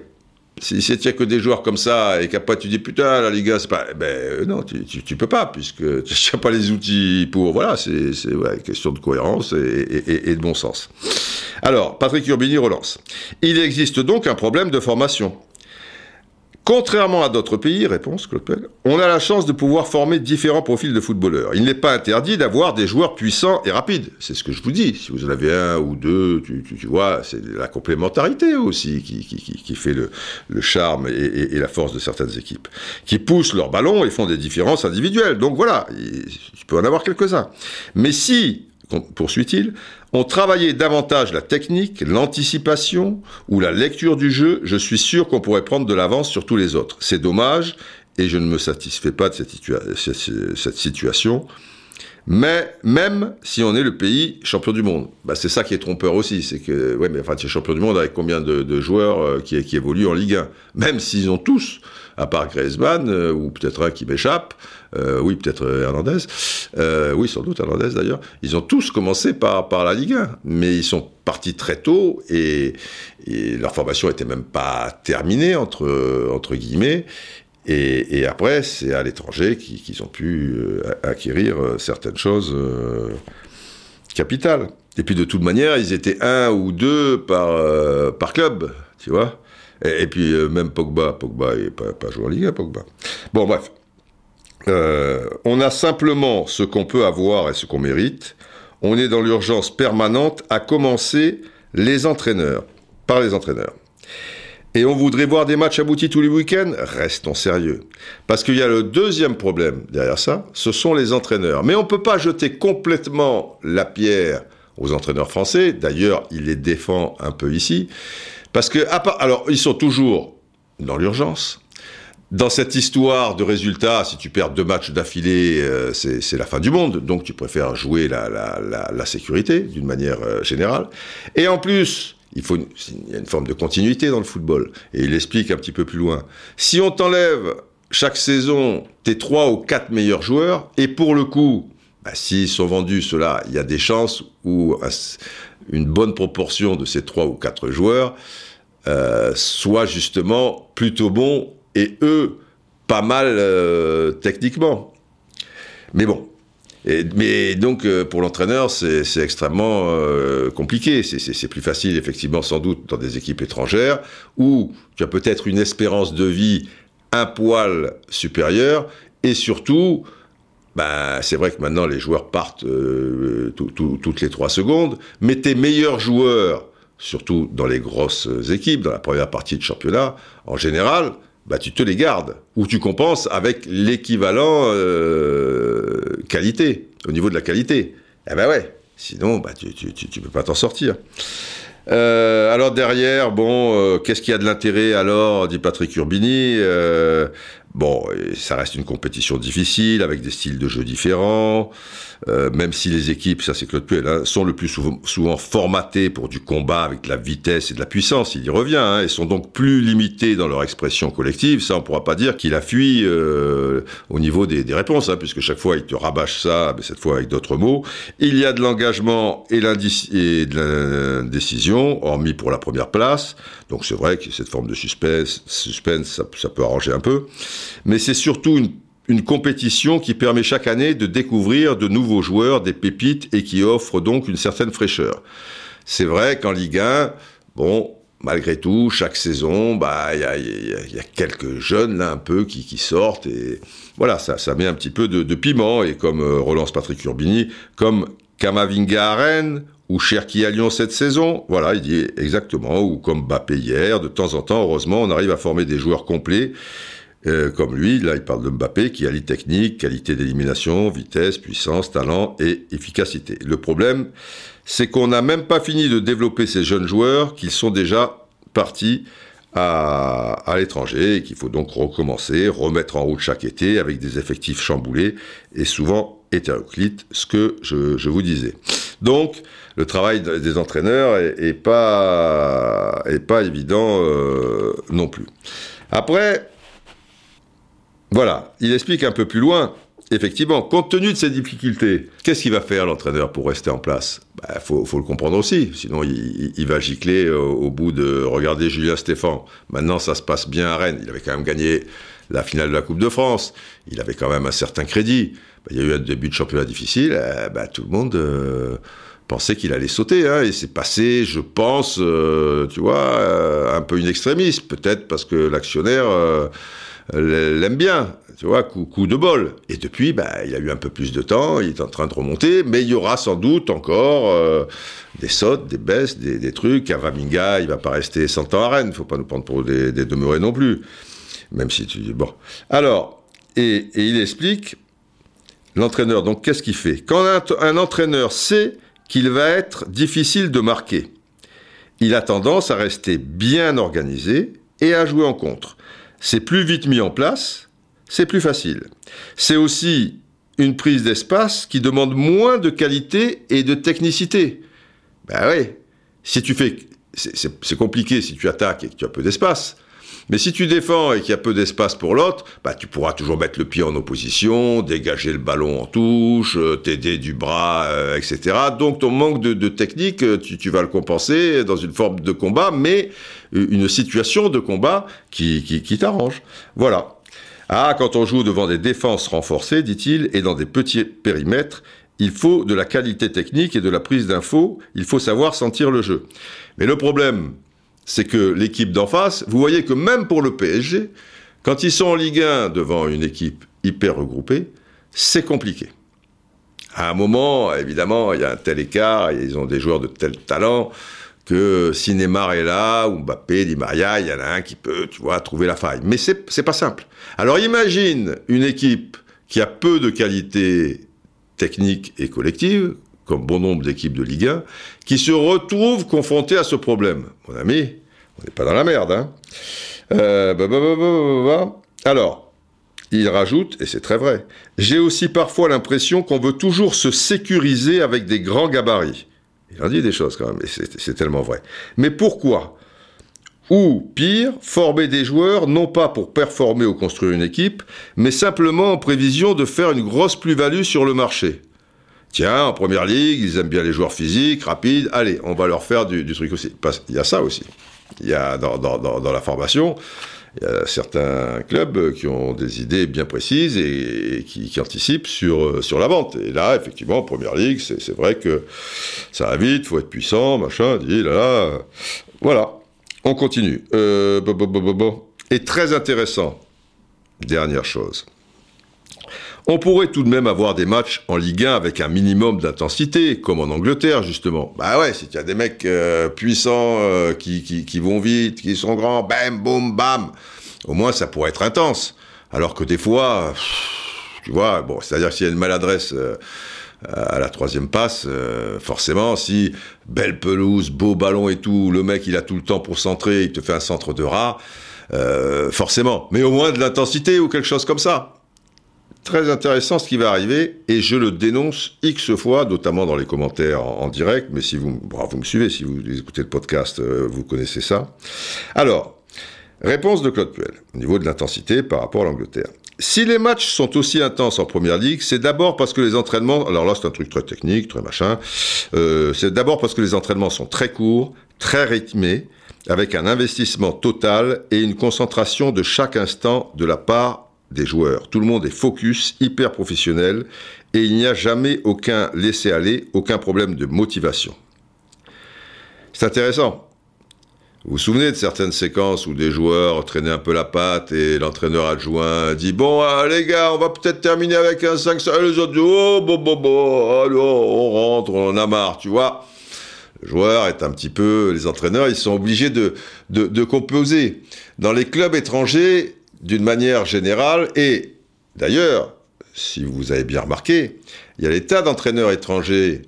Si a que des joueurs comme ça et qu'après tu dis putain la Liga c'est pas ben euh, non tu, tu, peux pas puisque tu n'as pas les outils pour voilà c'est c'est question de cohérence et, de bon sens. Alors Patrick Urbini relance. Il existe donc un problème de formation. Contrairement à d'autres pays, réponse Claude on a la chance de pouvoir former différents profils de footballeurs. Il n'est pas interdit d'avoir des joueurs puissants et rapides. C'est ce que je vous dis. Si vous en avez un ou deux, tu, vois, c'est la complémentarité aussi qui, fait le, charme et, la force de certaines équipes. Qui poussent leur ballon et font des différences individuelles. Donc voilà, tu peux en avoir quelques-uns. Mais si poursuit-il, ont travaillé davantage la technique, l'anticipation ou la lecture du jeu, je suis sûr qu'on pourrait prendre de l'avance sur tous les autres. C'est dommage, et je ne me satisfais pas de cette, situation. Mais même si on est le pays champion du monde, bah c'est ça qui est trompeur aussi, c'est que ouais, mais enfin es champion du monde avec combien de, joueurs euh, qui, qui, évoluent en Ligue 1, même s'ils ont tous, à part Griezmann euh, ou peut-être un qui m'échappe, euh, oui, peut-être euh, Hernandez, oui, sans doute Hernandez d'ailleurs, ils ont tous commencé par, par la Ligue 1, mais ils sont partis très tôt et, leur formation n'était même pas terminée, entre, entre guillemets. Et, après, c'est à l'étranger qu'ils ont pu acquérir certaines choses capitales. Et puis de toute manière, ils étaient un ou deux par, par club, tu vois. Et, puis même Pogba, Pogba n'est pas, pas joué en Ligue 1, Pogba. Bon, bref. Euh, on a simplement ce qu'on peut avoir et ce qu'on mérite. On est dans l'urgence permanente, à commencer les entraîneurs, par les entraîneurs. Et on voudrait voir des matchs aboutis tous les week-ends? Restons sérieux. Parce qu'il y a le deuxième problème derrière ça, ce sont les entraîneurs. Mais on ne peut pas jeter complètement la pierre aux entraîneurs français. D'ailleurs, il les défend un peu ici. Parce que, alors, ils sont toujours dans l'urgence. Dans cette histoire de résultats, si tu perds deux matchs d'affilée, euh, c'est la fin du monde. Donc tu préfères jouer la, sécurité d'une manière euh, générale. Et en plus, il y a une forme de continuité dans le football. Et il explique un petit peu plus loin. Si on t'enlève chaque saison tes trois ou quatre meilleurs joueurs, et pour le coup, bah, s'ils sont vendus, cela, il y a des chances où une bonne proportion de ces trois ou quatre joueurs euh, soit justement plutôt bons et eux, pas mal euh, techniquement. Mais bon. mais donc, euh, pour l'entraîneur, c'est extrêmement compliqué. C'est plus facile, effectivement, sans doute, dans des équipes étrangères, où tu as peut-être une espérance de vie un poil supérieure, et surtout, bah, c'est vrai que maintenant, les joueurs partent toutes les trois secondes, mais tes meilleurs joueurs, surtout dans les grosses équipes, dans la première partie de championnat, en général, bah, tu te les gardes, ou tu compenses avec l'équivalent euh, qualité, au niveau de la qualité. Eh ben ouais, sinon bah, tu, tu, peux pas t'en sortir. Euh, alors derrière, bon, euh, qu'est-ce qu'il y a de l'intérêt alors, dit Patrick Urbini Bon, ça reste une compétition difficile, avec des styles de jeu différents, euh, même si les équipes, ça c'est Claude Puel, hein, sont le plus souvent, formatées pour du combat avec de la vitesse et de la puissance, il y revient, hein, et sont donc plus limitées dans leur expression collective, ça on pourra pas dire qu'il a fui euh, au niveau des, des réponses, hein, puisque chaque fois il te rabâche ça, mais cette fois avec d'autres mots. Il y a de l'engagement et, et de l'indécision, hormis pour la première place, donc c'est vrai que cette forme de suspense, suspense ça, ça peut arranger un peu mais c'est surtout une, compétition qui permet chaque année de découvrir de nouveaux joueurs, des pépites, et qui offre donc une certaine fraîcheur. C'est vrai qu'en Ligue 1, bon, malgré tout, chaque saison, bah, il y a, quelques jeunes là un peu qui, sortent et voilà, ça, ça met un petit peu de, piment. Et comme euh, relance Patrick Urbini, comme Kamavinga à Rennes ou Cherki à Lyon cette saison, voilà, il dit exactement, ou comme Bappé hier, de temps en temps, heureusement, on arrive à former des joueurs complets euh, comme lui, là il parle de Mbappé, qui allie technique, qualité d'élimination, vitesse, puissance, talent et efficacité. Le problème, c'est qu'on n'a même pas fini de développer ces jeunes joueurs qu'ils sont déjà partis à, l'étranger et qu'il faut donc recommencer, remettre en route chaque été avec des effectifs chamboulés et souvent hétéroclites, ce que je, je vous disais. Donc, le travail des entraîneurs est, pas, est pas évident euh, non plus. Après, voilà, il explique un peu plus loin. Effectivement, compte tenu de ces difficultés, qu'est-ce qu'il va faire l'entraîneur pour rester en place? Il bah, faut, le comprendre aussi, sinon il, va gicler au, bout de... Regardez Julien Stéphan, maintenant ça se passe bien à Rennes, il avait quand même gagné la finale de la Coupe de France, il avait quand même un certain crédit. Bah, il y a eu un début de championnat difficile, eh, bah, tout le monde... Euh, pensait qu'il allait sauter, hein, et c'est passé, je pense, euh, tu vois, euh, un peu une extrémiste, peut-être parce que l'actionnaire l'aime bien, tu vois, coup, de bol. Et depuis, bah, il a eu un peu plus de temps, il est en train de remonter, mais il y aura sans doute encore euh, des sautes, des baisses, des, trucs. Avaminga, il va pas rester 100 ans à Rennes, faut pas nous prendre pour des, demeurés non plus. Même si tu dis, bon. Alors, et, il explique, l'entraîneur, donc qu'est-ce qu'il fait? Quand un entraîneur sait qu'il va être difficile de marquer, il a tendance à rester bien organisé et à jouer en contre c'est plus vite mis en place, c'est plus facile. C'est aussi une prise d'espace qui demande moins de qualité et de technicité. Ben oui, si tu fais, c'est compliqué si tu attaques et que tu as peu d'espace. Mais si tu défends et qu'il y a peu d'espace pour l'autre, bah, tu pourras toujours mettre le pied en opposition, dégager le ballon en touche, euh, t'aider du bras, euh, etc. Donc ton manque de, technique, euh, tu, vas le compenser dans une forme de combat, mais une situation de combat qui, qui, t'arrange. Voilà. Ah, quand on joue devant des défenses renforcées, dit-il, et dans des petits périmètres, il faut de la qualité technique et de la prise d'infos, il faut savoir sentir le jeu. Mais le problème, c'est que l'équipe d'en face, vous voyez que même pour le PSG, quand ils sont en Ligue 1 devant une équipe hyper regroupée, c'est compliqué. À un moment, évidemment, il y a un tel écart, ils ont des joueurs de tel talent que si est là, Mbappé, Di Maria, il y en a un qui peut, tu vois, trouver la faille. Mais c'est, c'est pas simple. Alors imagine une équipe qui a peu de qualité technique et collective, comme bon nombre d'équipes de Ligue 1, qui se retrouvent confrontées à ce problème. Mon ami, on n'est pas dans la merde. Hein euh, bah, bah, bah, Alors, il rajoute, et c'est très vrai, j'ai aussi parfois l'impression qu'on veut toujours se sécuriser avec des grands gabarits. Il en dit des choses quand même, et c'est tellement vrai. Mais pourquoi? Ou, pire, former des joueurs non pas pour performer ou construire une équipe, mais simplement en prévision de faire une grosse plus-value sur le marché. Tiens, en première ligue, ils aiment bien les joueurs physiques, rapides. Allez, on va leur faire du, truc aussi. Il y a ça aussi. Il y a dans, la formation, il y a certains clubs qui ont des idées bien précises et, qui, anticipent sur, sur la vente. Et là, effectivement, en première ligue, c'est vrai que ça va vite, faut être puissant, machin. Dit là, là. Voilà. On continue. Euh, et très intéressant. Dernière chose. On pourrait tout de même avoir des matchs en Ligue 1 avec un minimum d'intensité, comme en Angleterre justement. Bah ouais, si tu as des mecs euh, puissants euh, qui, qui, vont vite, qui sont grands, bam, boum, bam, au moins ça pourrait être intense. Alors que des fois, tu vois, bon, c'est-à-dire s'il y a une maladresse euh, à la troisième passe, forcément, si belle pelouse, beau ballon et tout, le mec il a tout le temps pour centrer, il te fait un centre de rat, euh, forcément, mais au moins de l'intensité ou quelque chose comme ça. Très intéressant ce qui va arriver, et je le dénonce X fois, notamment dans les commentaires en, direct, mais si vous, vous me suivez, si vous écoutez le podcast, euh, vous connaissez ça. Alors, réponse de Claude Puel, au niveau de l'intensité par rapport à l'Angleterre. Si les matchs sont aussi intenses en première ligue, c'est d'abord parce que les entraînements, alors là c'est un truc très technique, très machin, euh, c'est d'abord parce que les entraînements sont très courts, très rythmés, avec un investissement total et une concentration de chaque instant de la part des joueurs. Tout le monde est focus, hyper professionnel, et il n'y a jamais aucun laisser-aller, aucun problème de motivation. C'est intéressant. Vous vous souvenez de certaines séquences où des joueurs traînaient un peu la patte et l'entraîneur adjoint dit Bon, ah, les gars, on va peut-être terminer avec un 5 Les autres disent Oh, bon, bon, bon, on rentre, on en a marre, tu vois. Le joueur est un petit peu. Les entraîneurs, ils sont obligés de composer. Dans les clubs étrangers, d'une manière générale, et d'ailleurs, si vous avez bien remarqué, il y a des tas d'entraîneurs étrangers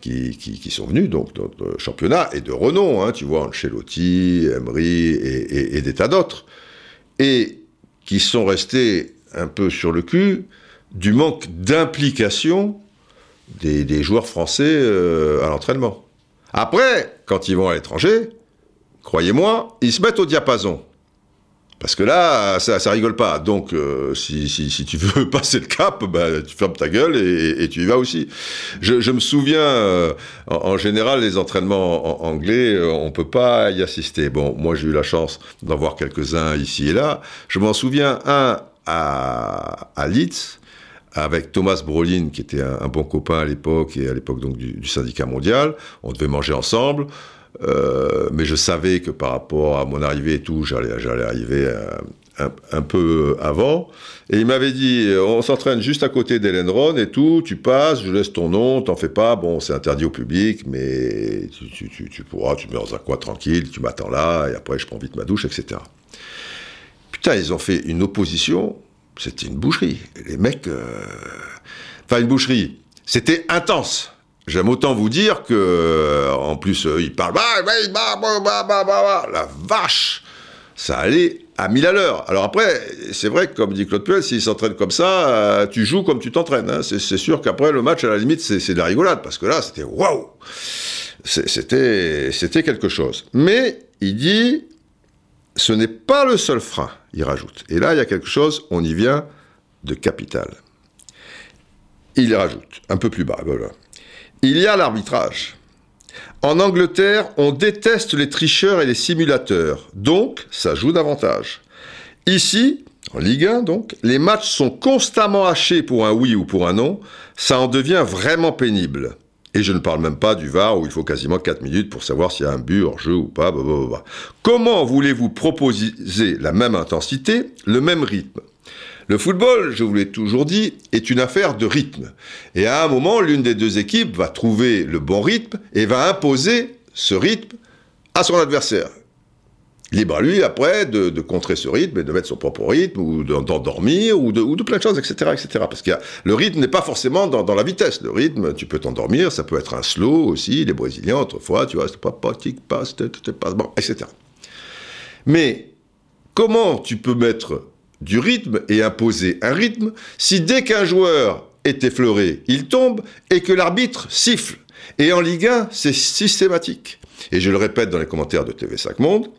qui, sont venus donc le championnat et de renom, hein, tu vois, Ancelotti, Emery et, des tas d'autres, et qui sont restés un peu sur le cul du manque d'implication des, joueurs français euh, à l'entraînement. Après, quand ils vont à l'étranger, croyez-moi, ils se mettent au diapason. Parce que là, ça, rigole pas. Donc, euh, si, tu veux passer le cap, bah, tu fermes ta gueule et, tu y vas aussi. Je, me souviens, euh, en, général, les entraînements en, anglais, euh, on peut pas y assister. Bon, moi, j'ai eu la chance d'en voir quelques-uns ici et là. Je m'en souviens un à, à Leeds avec Thomas Brolin, qui était un, bon copain à l'époque et à l'époque donc du syndicat mondial. On devait manger ensemble. Euh, mais je savais que par rapport à mon arrivée et tout, j'allais, j'allais arriver un, un, peu avant. Et il m'avait dit, on s'entraîne juste à côté d'Hélène et tout, tu passes, je laisse ton nom, t'en fais pas, bon, c'est interdit au public, mais tu, pourras, tu mets dans un coin tranquille, tu m'attends là, et après je prends vite ma douche, etc. Putain, ils ont fait une opposition, c'était une boucherie. Les mecs... Euh... Enfin, une boucherie. C'était intense. J'aime autant vous dire que, euh, en plus, euh, il parle, bah, bah, bah, la vache, ça allait à mille à l'heure. Alors après, c'est vrai que, comme dit Claude Puel, s'il s'entraîne comme ça, euh, tu joues comme tu t'entraînes. Hein. C'est sûr qu'après, le match, à la limite, c'est de la rigolade, parce que là, c'était waouh C'était quelque chose. Mais, il dit, ce n'est pas le seul frein, il rajoute. Et là, il y a quelque chose, on y vient, de capital. Il rajoute, un peu plus bas, voilà. Il y a l'arbitrage. En Angleterre, on déteste les tricheurs et les simulateurs, donc ça joue davantage. Ici, en Ligue 1 donc, les matchs sont constamment hachés pour un oui ou pour un non, ça en devient vraiment pénible. Et je ne parle même pas du VAR où il faut quasiment 4 minutes pour savoir s'il y a un but hors jeu ou pas. Comment voulez-vous proposer la même intensité, le même rythme? Le football, je vous l'ai toujours dit, est une affaire de rythme. Et à un moment, l'une des deux équipes va trouver le bon rythme et va imposer ce rythme à son adversaire. Libre à lui, après, de, contrer ce rythme et de mettre son propre rythme, ou d'endormir, ou de, de plein de choses, etc. etc. Parce que le rythme n'est pas forcément dans, la vitesse. Le rythme, tu peux t'endormir, ça peut être un slow aussi. Les Brésiliens, autrefois, tu vois, c'est pas pas, tic, pas, pas, bon, etc. Mais comment tu peux mettre du rythme et imposer un rythme si dès qu'un joueur est effleuré, il tombe et que l'arbitre siffle. Et en Ligue 1, c'est systématique. Et je le répète dans les commentaires de TV5 Monde,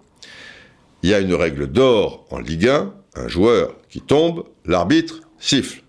il y a une règle d'or en Ligue 1, un joueur qui tombe, l'arbitre siffle.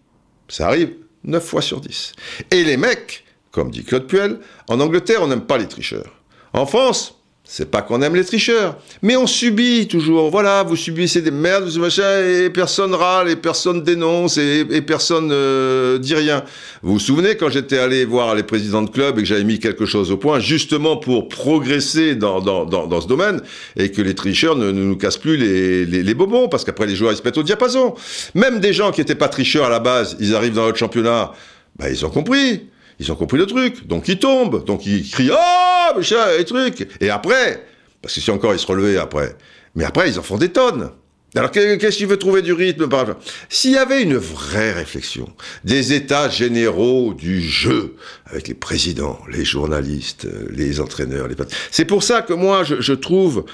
Ça arrive 9 fois sur 10. Et les mecs, comme dit Claude Puel, en Angleterre, on n'aime pas les tricheurs. En France, c'est pas qu'on aime les tricheurs, mais on subit toujours. Voilà, vous subissez des merdes, ce machin, et personne râle, et personne dénonce, et, personne euh, dit rien. Vous vous souvenez quand j'étais allé voir les présidents de club et que j'avais mis quelque chose au point, justement pour progresser dans, dans, dans, ce domaine, et que les tricheurs ne, nous cassent plus les, les, les bobons, parce qu'après les joueurs ils se mettent au diapason. Même des gens qui n'étaient pas tricheurs à la base, ils arrivent dans notre championnat, bah ils ont compris. Ils ont compris le truc, donc ils tombent, donc ils crient oh, machin, et truc. Et après, parce que si encore ils se relevaient après, mais après ils en font des tonnes. Alors qu'est-ce qu'il veut trouver du rythme par S'il y avait une vraie réflexion, des états généraux du jeu, avec les présidents, les journalistes, les entraîneurs, les... C'est pour ça que moi je trouve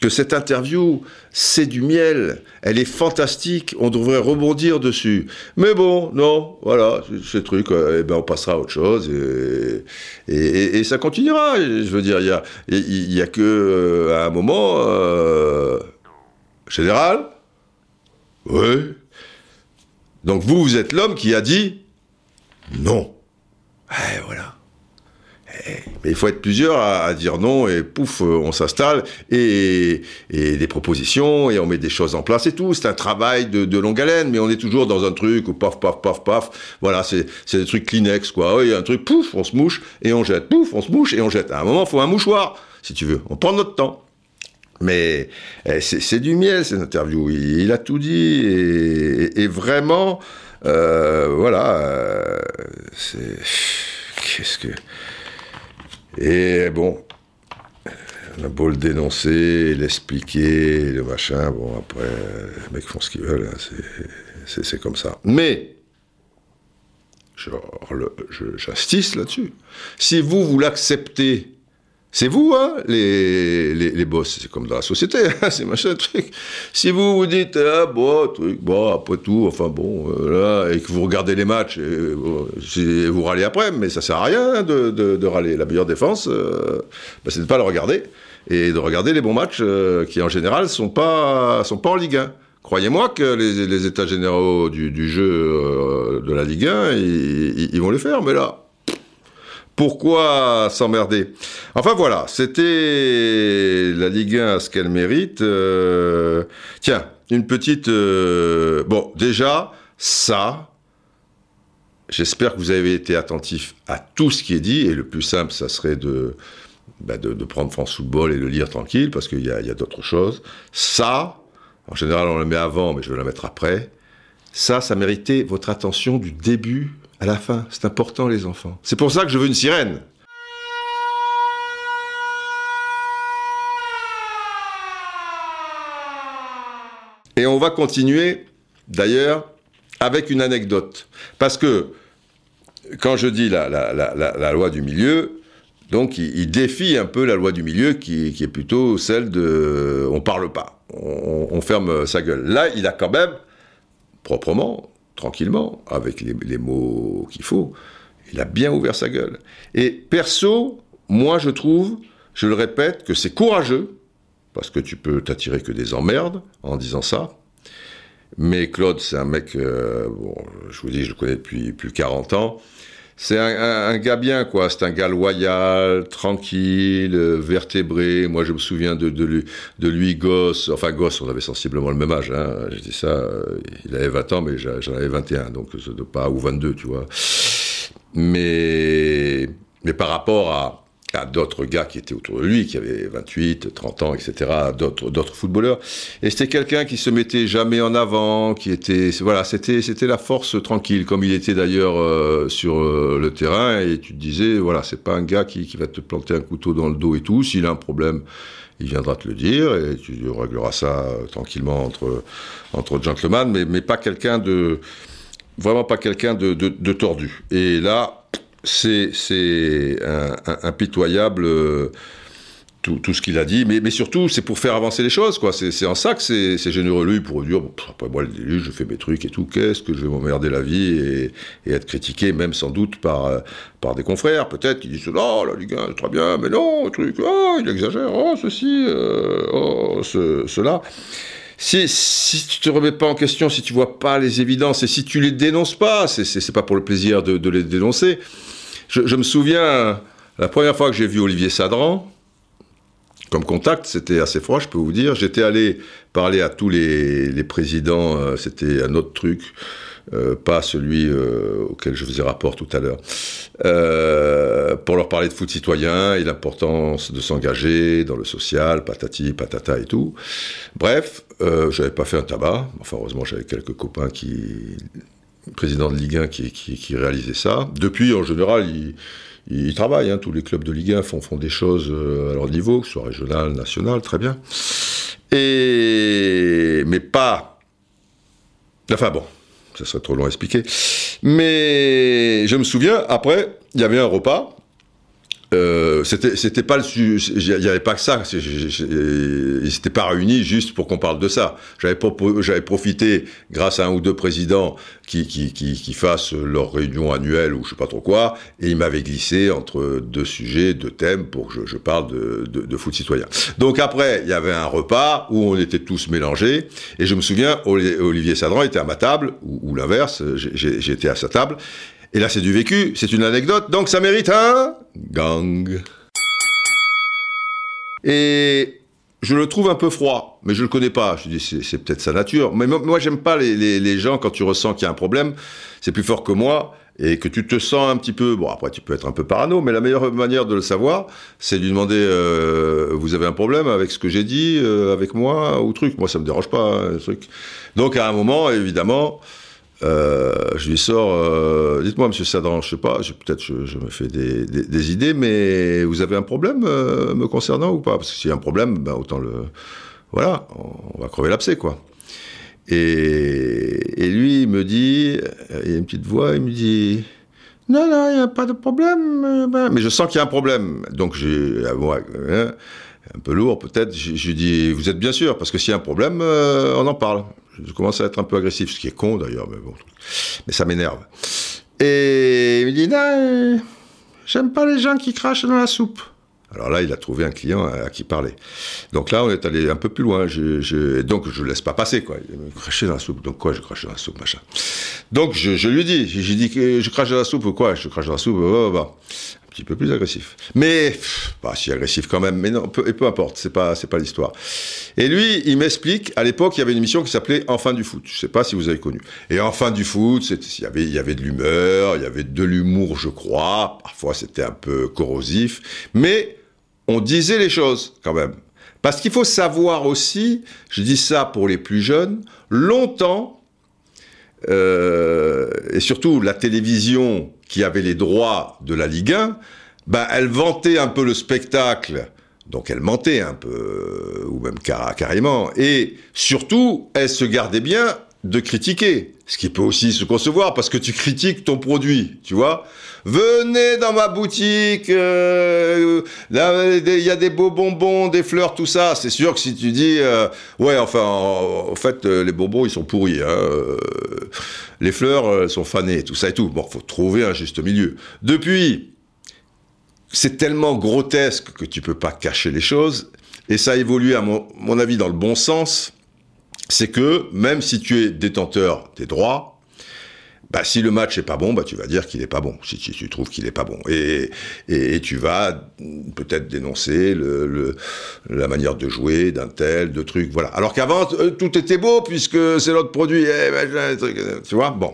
que cette interview, c'est du miel, elle est fantastique, on devrait rebondir dessus. Mais bon, non, voilà, ce truc, eh ben on passera à autre chose et, ça continuera. Je veux dire, il y a, y a que euh, à un moment, euh, général, oui. Donc vous, vous êtes l'homme qui a dit non. Eh, voilà. Mais il faut être plusieurs à, dire non et pouf, euh, on s'installe et, des propositions et on met des choses en place et tout. C'est un travail de, longue haleine, mais on est toujours dans un truc où paf, paf, paf, paf. Voilà, c'est des trucs Kleenex, quoi. Il y a un truc, pouf, on se mouche et on jette. Pouf, on se mouche et on jette. À un moment, il faut un mouchoir, si tu veux. On prend notre temps. Mais eh, c'est du miel, cette interview. Il, a tout dit et, vraiment, euh, voilà, euh, c'est... Qu'est-ce que... Et bon, on a beau le dénoncer, l'expliquer, le machin, bon, après, les mecs font ce qu'ils veulent, hein, c'est comme ça. Mais, j'instisse là-dessus. Si vous, vous l'acceptez c'est vous, hein, les, les, boss. C'est comme dans la société, hein, c'est machin truc. Si vous vous dites, ah, bon, truc, bon, après tout, enfin bon, euh, là, et que vous regardez les matchs, et, vous râlez après, mais ça sert à rien de, de, râler. La meilleure défense, euh, bah, c'est de ne pas le regarder. Et de regarder les bons matchs euh, qui, en général, sont pas, sont pas en Ligue 1. Croyez-moi que les, les, états généraux du, du jeu de la Ligue 1, ils, ils vont les faire, mais là, pourquoi s'emmerder? Enfin voilà, c'était la Ligue 1 à ce qu'elle mérite. Euh, tiens, une petite... Euh, bon, déjà, ça, j'espère que vous avez été attentif à tout ce qui est dit, et le plus simple, ça serait de, bah, de, prendre France Football et le lire tranquille, parce qu'il y a, d'autres choses. Ça, en général, on le met avant, mais je vais la mettre après. Ça, ça méritait votre attention du début à la fin. C'est important, les enfants. C'est pour ça que je veux une sirène. Et on va continuer, d'ailleurs, avec une anecdote. Parce que, quand je dis la, loi du milieu, donc il, défie un peu la loi du milieu qui, est plutôt celle de on parle pas, on ferme sa gueule. Là, il a quand même, proprement, tranquillement, avec les, mots qu'il faut. Il a bien ouvert sa gueule. Et perso, moi je trouve, je le répète, que c'est courageux, parce que tu peux t'attirer que des emmerdes en disant ça. Mais Claude, c'est un mec, euh, bon, je vous dis, je le connais depuis plus de 40 ans. C'est un, gars bien, quoi. C'est un gars loyal, tranquille, vertébré. Moi, je me souviens de, de, lui, de lui, gosse. Enfin, gosse, on avait sensiblement le même âge. Hein. J'ai dit ça, euh, il avait 20 ans, mais j'en avais 21, donc pas, ou 22, tu vois. Mais, mais par rapport à, à d'autres gars qui étaient autour de lui, qui avaient 28, 30 ans, etc., d'autres, d'autres footballeurs. Et c'était quelqu'un qui se mettait jamais en avant, qui était, voilà, c'était, c'était la force tranquille, comme il était d'ailleurs euh, sur euh, le terrain. Et tu te disais, voilà, c'est pas un gars qui, qui va te planter un couteau dans le dos et tout. S'il a un problème, il viendra te le dire et tu régleras ça euh, tranquillement entre entre gentlemen, mais mais pas quelqu'un de vraiment pas quelqu'un de, de, de tordu. Et là c'est impitoyable euh, tout, tout, ce qu'il a dit, mais, mais surtout c'est pour faire avancer les choses, quoi. C'est en ça que c'est généreux lui pour dire après moi je fais mes trucs et tout, qu'est-ce que je vais m'emmerder la vie et, et, être critiqué même sans doute par par des confrères peut-être qui disent oh la Ligue 1 c'est très bien, mais non truc oh il exagère oh ceci euh, oh ce, cela. Si, si tu te remets pas en question, si tu vois pas les évidences et si tu les dénonces pas, c'est pas pour le plaisir de les dénoncer, je, me souviens, la première fois que j'ai vu Olivier Sadran, comme contact, c'était assez froid, je peux vous dire. J'étais allé parler à tous les, présidents, euh, c'était un autre truc, euh, pas celui euh, auquel je faisais rapport tout à l'heure, pour leur parler de foot citoyen et l'importance de s'engager dans le social, patati, patata et tout. Bref, j'avais pas fait un tabac, enfin heureusement j'avais quelques copains qui président de Ligue 1 qui, réalisait ça. Depuis, en général, il, il travaille. Hein. Tous les clubs de Ligue 1 font, font des choses euh, à leur niveau, que ce soit régional, national, très bien. Et mais pas. Enfin bon, ça serait trop long à expliquer. Mais je me souviens, après, il y avait un repas euh, c'était pas le il y avait pas que ça. Ils s'étaient pas réunis juste pour qu'on parle de ça. J'avais j'avais profité grâce à un ou deux présidents qui qui, qui qui fassent leur réunion annuelle ou je sais pas trop quoi et ils m'avaient glissé entre deux sujets deux thèmes pour que je, je parle de, de, de, foot citoyen. Donc après il y avait un repas où on était tous mélangés et je me souviens Olivier Sadran était à ma table ou, ou l'inverse j'étais à sa table. Et là, c'est du vécu, c'est une anecdote, donc ça mérite un gang. Et je le trouve un peu froid, mais je le connais pas. Je dis, c'est peut-être sa nature. Mais moi, j'aime pas les, gens quand tu ressens qu'il y a un problème. C'est plus fort que moi et que tu te sens un petit peu. Bon, après, tu peux être un peu parano, mais la meilleure manière de le savoir, c'est de lui demander euh, Vous avez un problème avec ce que j'ai dit, euh, avec moi, ou truc Moi, ça me dérange pas, hein, truc. Donc, à un moment, évidemment. Euh, je lui sors, euh, dites-moi, Monsieur Sadran, je sais pas, peut-être je, me fais des, idées, mais vous avez un problème euh, me concernant ou pas? Parce que s'il y a un problème, ben autant le, voilà, on, va crever l'abcès, quoi. Et, et, lui, il me dit, il y a une petite voix, il me dit, non, non, il n'y a pas de problème, ben, mais je sens qu'il y a un problème. Donc j'ai, hein, un peu lourd peut-être, je lui dis, vous êtes bien sûr, parce que s'il y a un problème, on en parle je commence à être un peu agressif, ce qui est con d'ailleurs, mais bon, mais ça m'énerve. Et il me dit, non, j'aime pas les gens qui crachent dans la soupe. Alors là, il a trouvé un client à, qui parler. Donc là, on est allé un peu plus loin. Donc je laisse pas passer, quoi. Il me crachait dans la soupe. Donc quoi, je crache dans la soupe, machin. Donc je, je lui dis, j'ai dit que je crache dans la soupe ou quoi? Je crache dans la soupe, bah, bah, bah petit peu plus agressif. Mais, pas si agressif quand même, mais non, peu, et peu importe, c'est pas, pas l'histoire. Et lui, il m'explique, à l'époque, il y avait une émission qui s'appelait Enfin du foot. Je sais pas si vous avez connu. Et Enfin du foot, il y avait, y avait de l'humeur, il y avait de l'humour, je crois. Parfois, c'était un peu corrosif. Mais, on disait les choses, quand même. Parce qu'il faut savoir aussi, je dis ça pour les plus jeunes, longtemps, euh, et surtout la télévision qui avait les droits de la Ligue 1, ben, elle vantait un peu le spectacle, donc elle mentait un peu, ou même carrément, et surtout, elle se gardait bien de critiquer, ce qui peut aussi se concevoir parce que tu critiques ton produit, tu vois. Venez dans ma boutique, euh, il y a des beaux bonbons, des fleurs, tout ça. C'est sûr que si tu dis, euh, ouais, enfin, en, fait, euh, les bonbons ils sont pourris, hein, les fleurs sont fanées, tout ça et tout. Bon, faut trouver un juste milieu. Depuis, c'est tellement grotesque que tu peux pas cacher les choses, et ça a évolué à mon avis dans le bon sens c'est que même si tu es détenteur des droits, bah, si le match est pas bon, bah, tu vas dire qu'il est pas bon, si, tu trouves qu'il est pas bon. Et, et, tu vas peut-être dénoncer le, la manière de jouer d'un tel, de trucs, voilà. Alors qu'avant, euh, tout était beau puisque c'est l'autre produit, eh, ben, tu vois, bon.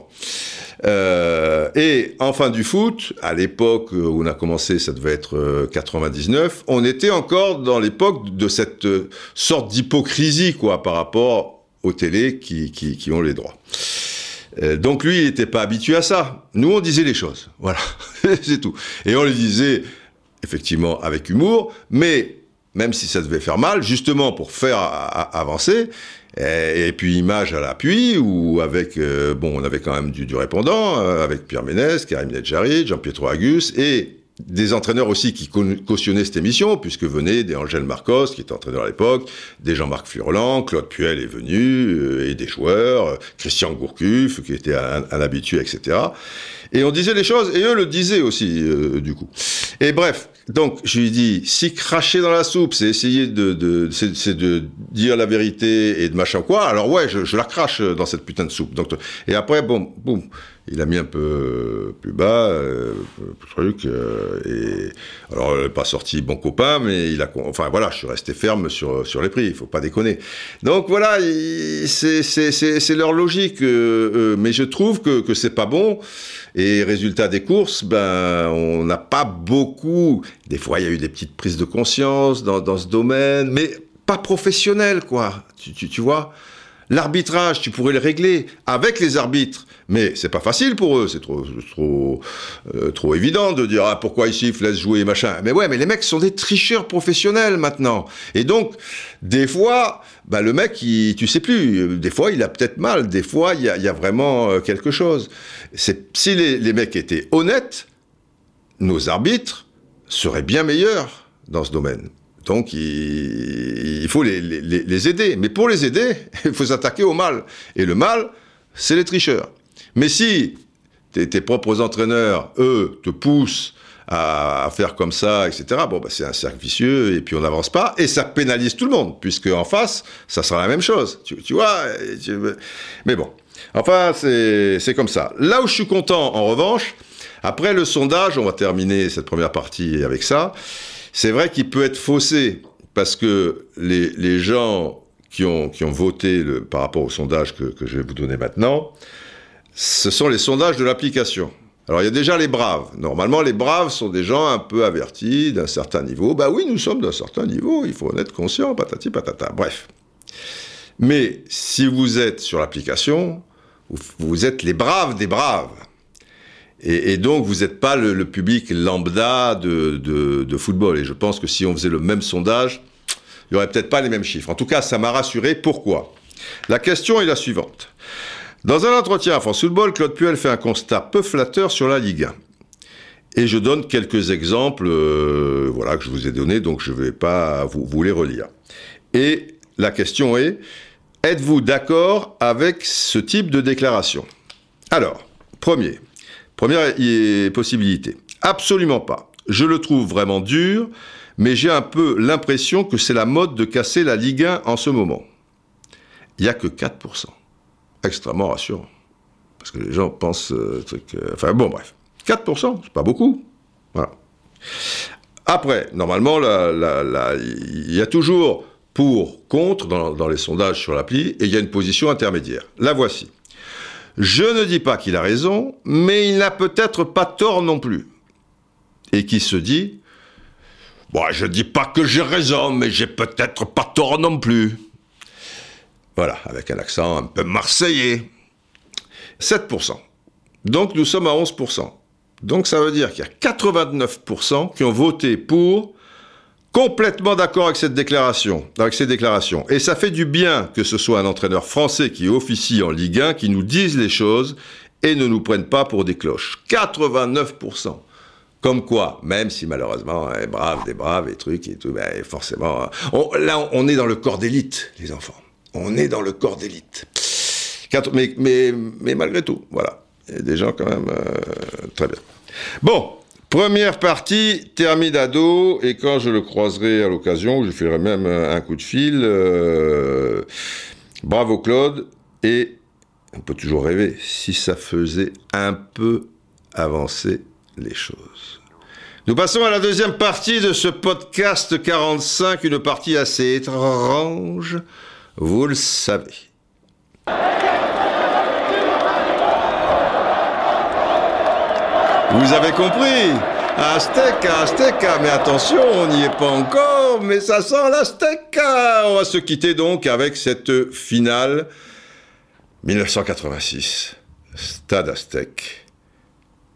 Euh, et enfin du foot, à l'époque où on a commencé, ça devait être 99, euh, on était encore dans l'époque de cette sorte d'hypocrisie, quoi, par rapport aux télés qui, qui, ont les droits. Euh, donc lui, il n'était pas habitué à ça. Nous, on disait les choses. Voilà, c'est tout. Et on les disait effectivement avec humour, mais même si ça devait faire mal, justement pour faire avancer, et, puis image à l'appui, ou avec, euh, bon, on avait quand même du, du répondant, euh, avec Pierre Ménès, Karim Nedjari, Jean-Pietro Agus, et des entraîneurs aussi qui cautionnaient cette émission, puisque venaient des Angèle Marcos, qui était entraîneur à l'époque, des Jean-Marc Furlan, Claude Puel est venu, euh, et des joueurs, euh, Christian Gourcuff, qui était un, habitué, etc. Et on disait les choses, et eux le disaient aussi, euh, du coup. Et bref, donc je lui dis, si cracher dans la soupe, c'est essayer de, de c'est de dire la vérité et de machin quoi, alors ouais, je, je, la crache dans cette putain de soupe. Donc, et après, bon, boum, il a mis un peu plus bas, euh, truc, euh, et alors pas sorti bon copain, mais il a, enfin voilà, je suis resté ferme sur sur les prix, il faut pas déconner. Donc voilà, c'est leur logique, euh, mais je trouve que que c'est pas bon. Et résultat des courses, ben on n'a pas beaucoup. Des fois, il y a eu des petites prises de conscience dans dans ce domaine, mais pas professionnel quoi. Tu tu, tu vois? L'arbitrage, tu pourrais le régler avec les arbitres, mais c'est pas facile pour eux, c'est trop trop euh, trop évident de dire ah pourquoi ils sifflent, laisse jouer machin. Mais ouais, mais les mecs sont des tricheurs professionnels maintenant. Et donc des fois, bah le mec, il, tu sais plus, des fois il a peut-être mal, des fois il y a, y a, vraiment euh, quelque chose. C'est si les, les mecs étaient honnêtes, nos arbitres, seraient bien meilleurs dans ce domaine. Donc il, faut les, aider. Mais pour les aider, il faut s'attaquer au mal. Et le mal, c'est les tricheurs. Mais si tes, propres entraîneurs, eux, te poussent à, faire comme ça, etc. Bon, bah, c'est un cercle vicieux et puis on n'avance pas et ça pénalise tout le monde puisque en face, ça sera la même chose. Tu vois Mais bon, enfin, c'est comme ça. Là où je suis content, en revanche, après le sondage, on va terminer cette première partie avec ça. C'est vrai qu'il peut être faussé parce que les, les gens qui ont, qui ont voté le, par rapport au sondage que, que je vais vous donner maintenant, ce sont les sondages de l'application. Alors il y a déjà les braves. Normalement, les braves sont des gens un peu avertis d'un certain niveau. Bah oui, nous sommes d'un certain niveau, il faut en être conscient, patati patata. Bref. Mais si vous êtes sur l'application, vous êtes les braves des braves. Et, donc, vous n'êtes pas le, public lambda de, football. Et je pense que si on faisait le même sondage, il n'y aurait peut-être pas les mêmes chiffres. En tout cas, ça m'a rassuré. Pourquoi? La question est la suivante. Dans un entretien à France Football, Claude Puel fait un constat peu flatteur sur la Ligue 1. Et je donne quelques exemples euh, voilà, que je vous ai donnés, donc je ne vais pas vous les relire. Et la question est, êtes-vous d'accord avec ce type de déclaration? Alors, premier, première possibilité, absolument pas. Je le trouve vraiment dur, mais j'ai un peu l'impression que c'est la mode de casser la Ligue 1 en ce moment. Il n'y a que 4% extrêmement rassurant. Parce que les gens pensent euh, truc. Euh, enfin bon, bref. 4%, c'est pas beaucoup. Voilà. Après, normalement, il y a toujours pour, contre dans, dans les sondages sur l'appli, et il y a une position intermédiaire. La voici. Je ne dis pas qu'il a raison, mais il n'a peut-être pas tort non plus. Et qui se dit, bon, je ne dis pas que j'ai raison, mais j'ai peut-être pas tort non plus. Voilà, avec un accent un peu marseillais. 7%. Donc nous sommes à 11%. Donc ça veut dire qu'il y a 89% qui ont voté pour, complètement d'accord avec cette déclaration, avec ces déclarations. Et ça fait du bien que ce soit un entraîneur français qui officie en Ligue 1 qui nous dise les choses et ne nous prenne pas pour des cloches. 89%. Comme quoi, même si malheureusement, est brave, des braves et trucs et tout, ben forcément, là on est dans le corps d'élite, les enfants on est dans le corps d'élite. Mais, malgré tout, voilà. Il y a des gens quand même euh, très bien. Bon, première partie, Thermidado, et quand je le croiserai à l'occasion, je ferai même un coup de fil. Euh, bravo Claude, et on peut toujours rêver, si ça faisait un peu avancer les choses. Nous passons à la deuxième partie de ce podcast 45, une partie assez étrange vous le savez. Vous avez compris. Azteca, Azteca, mais attention, on n'y est pas encore, mais ça sent l'Azteca. On va se quitter donc avec cette finale 1986, Stade Aztec,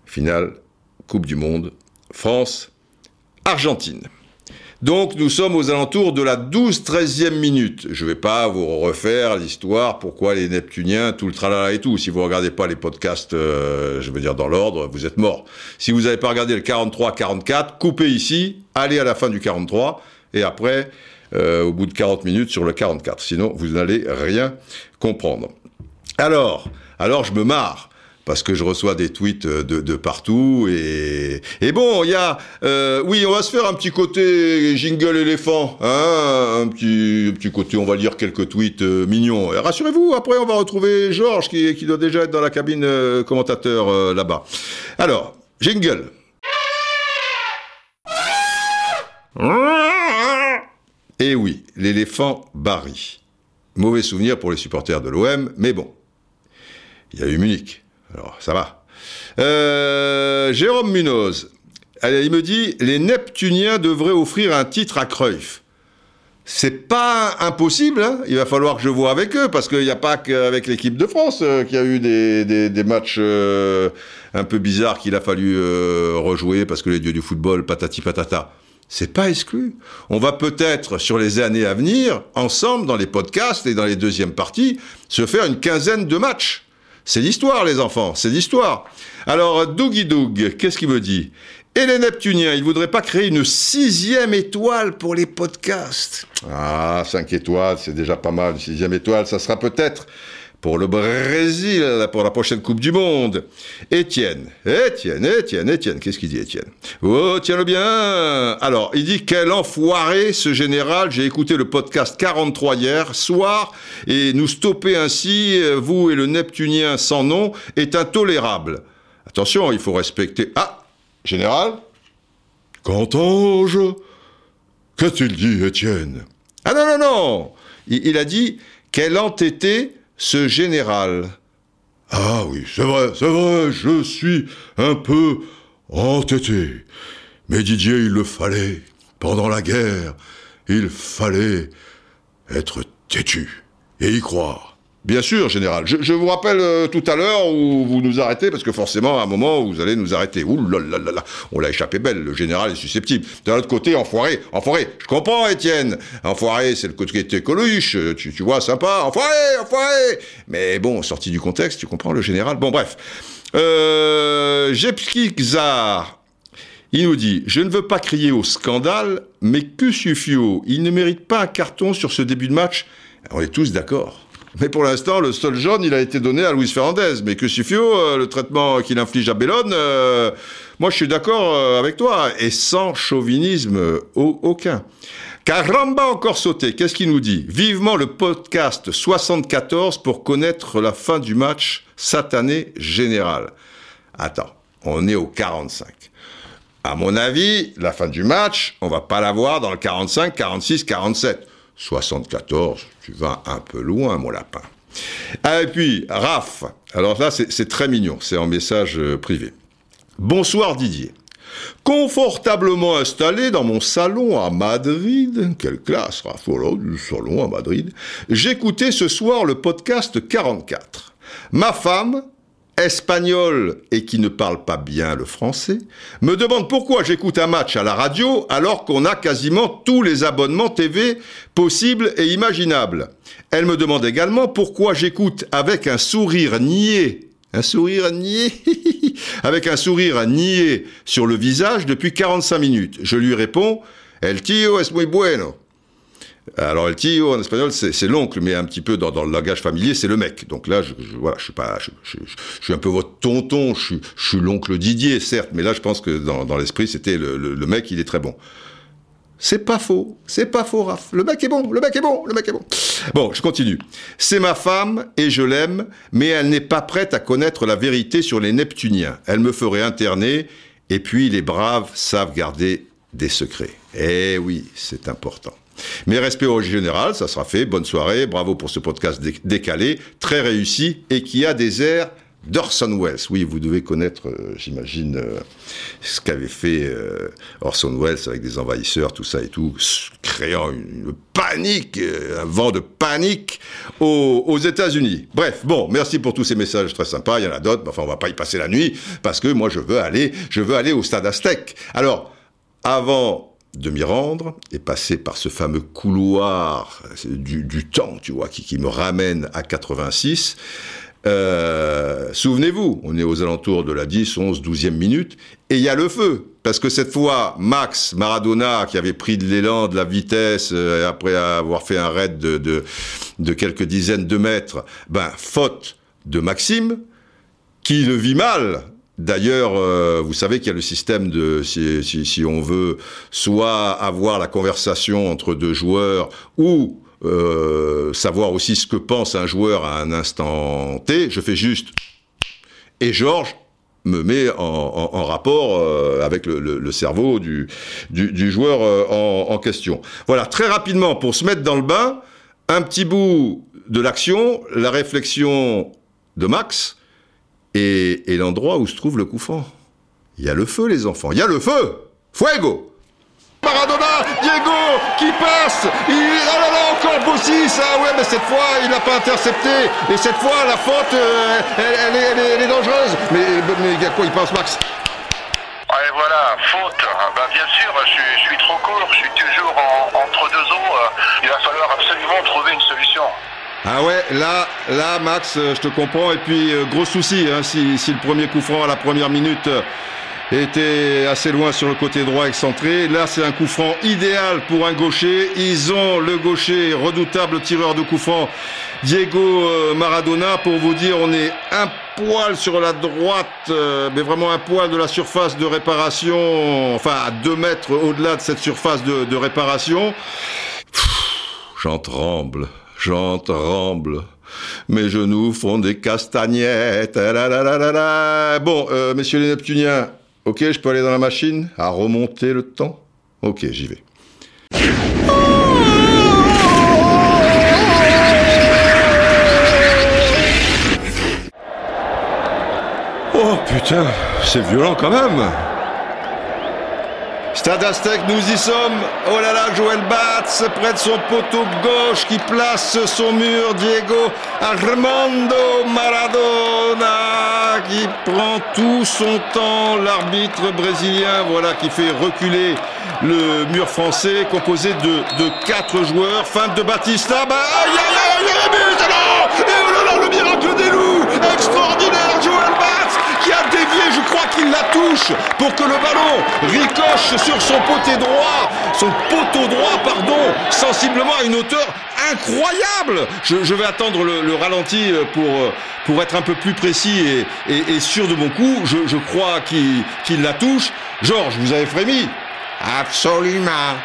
finale Coupe du Monde, France, Argentine. Donc nous sommes aux alentours de la 12-13e minute. Je ne vais pas vous refaire l'histoire, pourquoi les Neptuniens, tout le tralala et tout. Si vous regardez pas les podcasts, euh, je veux dire dans l'ordre, vous êtes mort. Si vous n'avez pas regardé le 43-44, coupez ici, allez à la fin du 43, et après, euh, au bout de 40 minutes, sur le 44. Sinon, vous n'allez rien comprendre. Alors, alors je me marre parce que je reçois des tweets euh, de, partout et, bon il y a euh, oui on va se faire un petit côté jingle éléphant hein, un petit petit côté on va lire quelques tweets euh, mignons. Rassurez-vous après on va retrouver Georges qui, doit déjà être dans la cabine euh, commentateur là-bas. Alors jingle. Et eh oui l'éléphant Barry. Mauvais souvenir pour les supporters de l'OM mais bon. Il y a eu Munich alors, ça va. Euh, Jérôme Munoz, il me dit les Neptuniens devraient offrir un titre à Cruyff. C'est pas impossible, hein. il va falloir que je vois avec eux, parce qu'il n'y a pas qu'avec l'équipe de France euh, qu'il y a eu des, matchs euh, un peu bizarres qu'il a fallu rejouer, parce que les dieux du football, patati patata. C'est pas exclu. On va peut-être, sur les années à venir, ensemble, dans les podcasts et dans les deuxièmes parties, se faire une quinzaine de matchs. C'est l'histoire, les enfants, c'est l'histoire. Alors, Dougie Doug, qu'est-ce qu'il me dit? Et les Neptuniens, ils voudraient pas créer une sixième étoile pour les podcasts Ah, cinq étoiles, c'est déjà pas mal. Une sixième étoile, ça sera peut-être pour le Brésil, pour la prochaine Coupe du Monde. Étienne, Étienne, Étienne, Étienne, qu'est-ce qu'il dit Étienne? Oh, tiens-le bien. Alors, il dit, quel enfoiré ce général, j'ai écouté le podcast 43 hier soir, et nous stopper ainsi, vous et le Neptunien sans nom, est intolérable. Attention, il faut respecter... Ah Général? Qu'entends-je? Qu'a-t-il dit, Étienne? Ah non, non, non. Il, il a dit, quel entêté ce général. Ah oui, c'est vrai, c'est vrai, je suis un peu entêté. Mais Didier, il le fallait. Pendant la guerre, il fallait être têtu et y croire. Bien sûr, général. Je, vous rappelle euh, tout à l'heure où vous nous arrêtez, parce que forcément, à un moment, vous allez nous arrêter. Ouh là là là là, on l'a échappé belle, le général est susceptible. D'un autre côté, enfoiré, enfoiré. Je comprends, Étienne. Enfoiré, c'est le côté écologique, tu, tu vois, sympa. Enfoiré, enfoiré. Mais bon, sorti du contexte, tu comprends, le général. Bon, bref. Euh, Zar, il nous dit Je ne veux pas crier au scandale, mais que suffio Il ne mérite pas un carton sur ce début de match. On est tous d'accord. Mais pour l'instant, le seul jaune, il a été donné à Luis Fernandez. Mais que Sufio, euh, le traitement qu'il inflige à Bellone, euh, moi je suis d'accord euh, avec toi, et sans chauvinisme aucun. Caramba encore sauté, qu'est-ce qu'il nous dit? Vivement le podcast 74 pour connaître la fin du match satané général. Attends, on est au 45. À mon avis, la fin du match, on va pas la voir dans le 45, 46, 47. 74, tu vas un peu loin, mon lapin. Ah, et puis, Raph, alors là, c'est très mignon, c'est en message euh, privé. Bonsoir Didier. Confortablement installé dans mon salon à Madrid, quelle classe, Raph, voilà, du salon à Madrid, j'écoutais ce soir le podcast 44. Ma femme, espagnol et qui ne parle pas bien le français, me demande pourquoi j'écoute un match à la radio alors qu'on a quasiment tous les abonnements TV possibles et imaginables. Elle me demande également pourquoi j'écoute avec un sourire niais, un sourire niais, avec un sourire niais sur le visage depuis 45 minutes. Je lui réponds, El tío es muy bueno. Alors el tío en espagnol c'est l'oncle, mais un petit peu dans, le langage familier c'est le mec. Donc là, je, je suis je, suis un peu votre tonton, je, suis l'oncle Didier certes, mais là je pense que dans, l'esprit c'était le, mec, il est très bon. C'est pas faux, c'est pas faux, Raph. Le mec est bon, le mec est bon, le mec est bon. Bon, je continue. C'est ma femme et je l'aime, mais elle n'est pas prête à connaître la vérité sur les Neptuniens. Elle me ferait interner, et puis les braves savent garder des secrets. Eh oui, c'est important. Mes respects au général, ça sera fait. Bonne soirée. Bravo pour ce podcast décalé, très réussi et qui a des airs d'Orson Welles. Oui, vous devez connaître, euh, j'imagine, euh, ce qu'avait fait euh, Orson Welles avec des envahisseurs, tout ça et tout, créant une, panique, un vent de panique aux, États-Unis. Bref, bon, merci pour tous ces messages très sympas. Il y en a d'autres, mais enfin, on va pas y passer la nuit parce que moi, je veux aller, je veux aller au stade Aztec. Alors, avant de m'y rendre et passer par ce fameux couloir du, temps, tu vois, qui, me ramène à 86. Euh, souvenez-vous, on est aux alentours de la 10, 11, 12e minute, et il y a le feu. Parce que cette fois, Max Maradona, qui avait pris de l'élan, de la vitesse, euh, après avoir fait un raid de, quelques dizaines de mètres, ben, faute de Maxime, qui le vit mal, D'ailleurs, euh, vous savez qu'il y a le système de, si, si, on veut, soit avoir la conversation entre deux joueurs, ou euh, savoir aussi ce que pense un joueur à un instant T. Je fais juste, et Georges me met en, rapport euh, avec le, cerveau du, du, joueur en, en question. Voilà, très rapidement, pour se mettre dans le bain, un petit bout de l'action, la réflexion de Max, et, l'endroit où se trouve le coup franc. Il y a le feu, les enfants. Il y a le feu Fuego Maradona, Diego, qui passe il, Oh là là, encore Bossis Ah ouais, mais cette fois, il n'a pas intercepté. Et cette fois, la faute, euh, elle, est, dangereuse. Mais, mais à quoi il pense, Max? Ouais, voilà, faute. Ben, bien sûr, je, suis trop court, je suis toujours entre deux eaux. Il va falloir absolument trouver une solution. Ah ouais, là, là, Max, euh, je te comprends. Et puis, euh, gros souci, hein, si, si, le premier coup franc à la première minute était assez loin sur le côté droit excentré. Là, c'est un coup franc idéal pour un gaucher. Ils ont le gaucher, redoutable tireur de coup franc, Diego euh, Maradona. Pour vous dire, on est un poil sur la droite, euh, mais vraiment un poil de la surface de réparation, enfin à deux mètres au-delà de cette surface de, réparation. J'en tremble, j'en tremble. Mes genoux font des castagnettes. Bon, euh, messieurs les Neptuniens, Ok, je peux aller dans la machine à remonter le temps? Ok, j'y vais. Oh putain, c'est violent quand même Stade Aztec, nous y sommes. Oh là là, Joël Batz, près de son poteau gauche, qui place son mur. Diego Armando Maradona, qui prend tout son temps. L'arbitre brésilien, voilà, qui fait reculer le mur français, composé de, de quatre joueurs. Fin de Batista. Bah, aïe, aïe, aïe, aïe, aïe, Et oh là là, le miracle des loups Extraordinaire, Joël Batz qui a dévié, je crois qu'il la touche pour que le ballon ricoche sur son poteau droit, son poteau droit, pardon, sensiblement à une hauteur incroyable. Je, vais attendre le, ralenti euh, pour, euh, pour être un peu plus précis et, sûr de mon coup. Je, crois qu'il la touche. Georges, vous avez frémi? Absolument.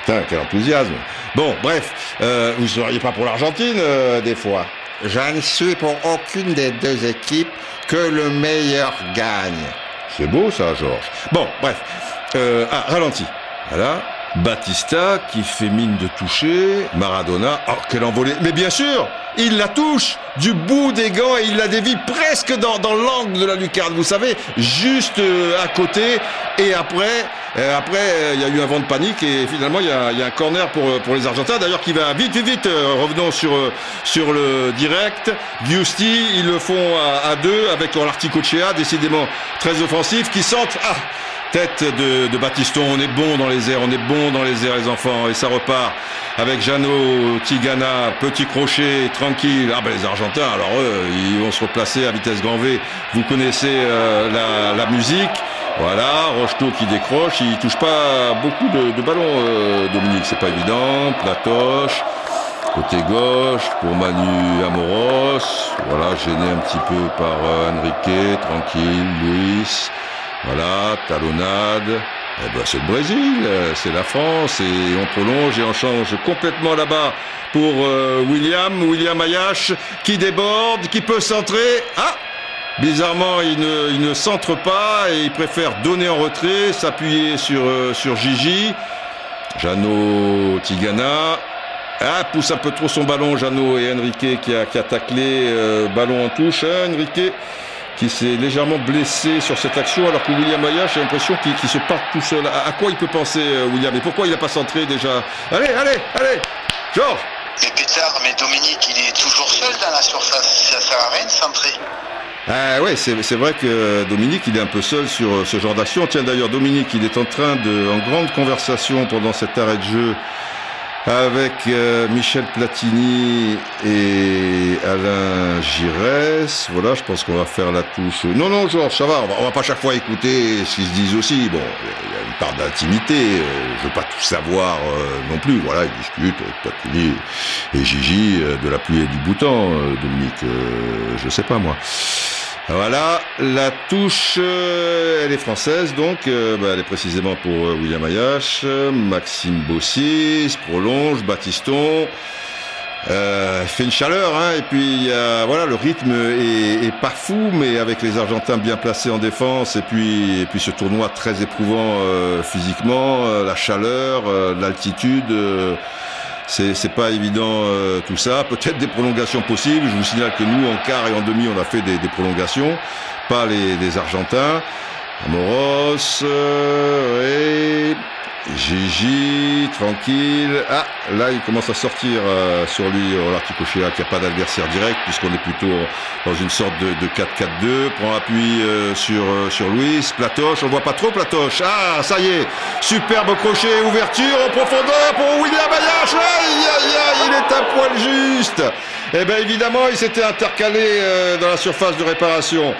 Putain, quel enthousiasme. Bon, bref, euh, vous ne seriez pas pour l'Argentine des fois Je ne suis pour aucune des deux équipes que le meilleur gagne. C'est beau ça, Georges. Bon, bref. Euh, ah, ralenti. Voilà. Batista qui fait mine de toucher. Maradona. Oh, quelle envolée. Mais bien sûr, il la touche du bout des gants et il la dévie presque dans, dans l'angle de la lucarne. Vous savez, juste euh, à côté. Et après, euh, après, euh, il y a eu un vent de panique et finalement, il y a, un corner pour, pour les Argentins. D'ailleurs, qui va vite, vite, vite. revenons sur, sur le direct. Giusti, ils le font à, deux avec Orlarticochea, décidément très offensif, qui sentent... Ah, Tête de, de Batiston, on est bon dans les airs, on est bon dans les airs les enfants, et ça repart avec Jeannot, Tigana, petit crochet, tranquille. Ah ben les Argentins, alors eux, ils vont se replacer à vitesse grand V. Vous connaissez euh, la, la, musique. Voilà, Rocheteau qui décroche, il touche pas beaucoup de, de ballons, euh, Dominique, c'est pas évident. Platoche, côté gauche pour Manu Amoros. Voilà, gêné un petit peu par euh, Enrique, tranquille, Luis. Voilà, talonnade. Eh ben, c'est le Brésil, euh, c'est la France, et on prolonge et on change complètement là-bas pour euh, William, William Ayash, qui déborde, qui peut centrer. Ah Bizarrement, il ne, il centre pas et il préfère donner en retrait, s'appuyer sur, euh, sur Gigi. Jeannot Tigana. Ah, pousse un peu trop son ballon, Jeannot et Enrique qui a, qui a taclé, ballon en touche. Hein, Enrique qui s'est légèrement blessé sur cette action, alors que William Aya, j'ai l'impression qu'il se part tout seul. À, quoi il peut penser, euh, William? Et pourquoi il n'a pas centré déjà? Allez, allez, allez Georges Mais Pétard, mais Dominique, il est toujours seul dans la surface. Ça sert à rien de centrer. Ah ouais, c'est vrai que Dominique, il est un peu seul sur euh, ce genre d'action. Tiens d'ailleurs, Dominique, il est en train de, en grande conversation pendant cet arrêt de jeu avec euh, Michel Platini et Alain Giresse. Voilà, je pense qu'on va faire la touche. Non, non, Georges, ça va. On va, pas chaque fois écouter ce qu'ils se disent aussi. Bon, il y a une part d'intimité. Euh, je veux pas tout savoir euh, non plus. Voilà, ils discutent avec Platini et Gigi de la pluie et du bouton. Dominique, je sais pas moi. Voilà, la touche, euh, elle est française, donc euh, bah, elle est précisément pour euh, William Ayash, Maxime Bossis, prolonge, Baptiston. Euh, fait une chaleur, hein, et puis voilà, le rythme est, est, pas fou, mais avec les Argentins bien placés en défense, et puis et puis ce tournoi très éprouvant physiquement, la chaleur, l'altitude c'est pas évident euh, tout ça. Peut-être des prolongations possibles. Je vous signale que nous, en quart et en demi, on a fait des, prolongations, pas les, les Argentins. Amoros, euh, et Gigi, tranquille. Ah, là, il commence à sortir euh, sur lui, euh, qui a pas d'adversaire direct, puisqu'on est plutôt dans une sorte de, 4-4-2. Prend appui euh, sur sur Louis. Platoche, on voit pas trop Platoche. Ah, ça y est. Superbe crochet, ouverture en profondeur pour William Ayash. Aïe, aïe, aïe, il est un poil juste. Eh bien, évidemment, il s'était intercalé dans la surface de réparation.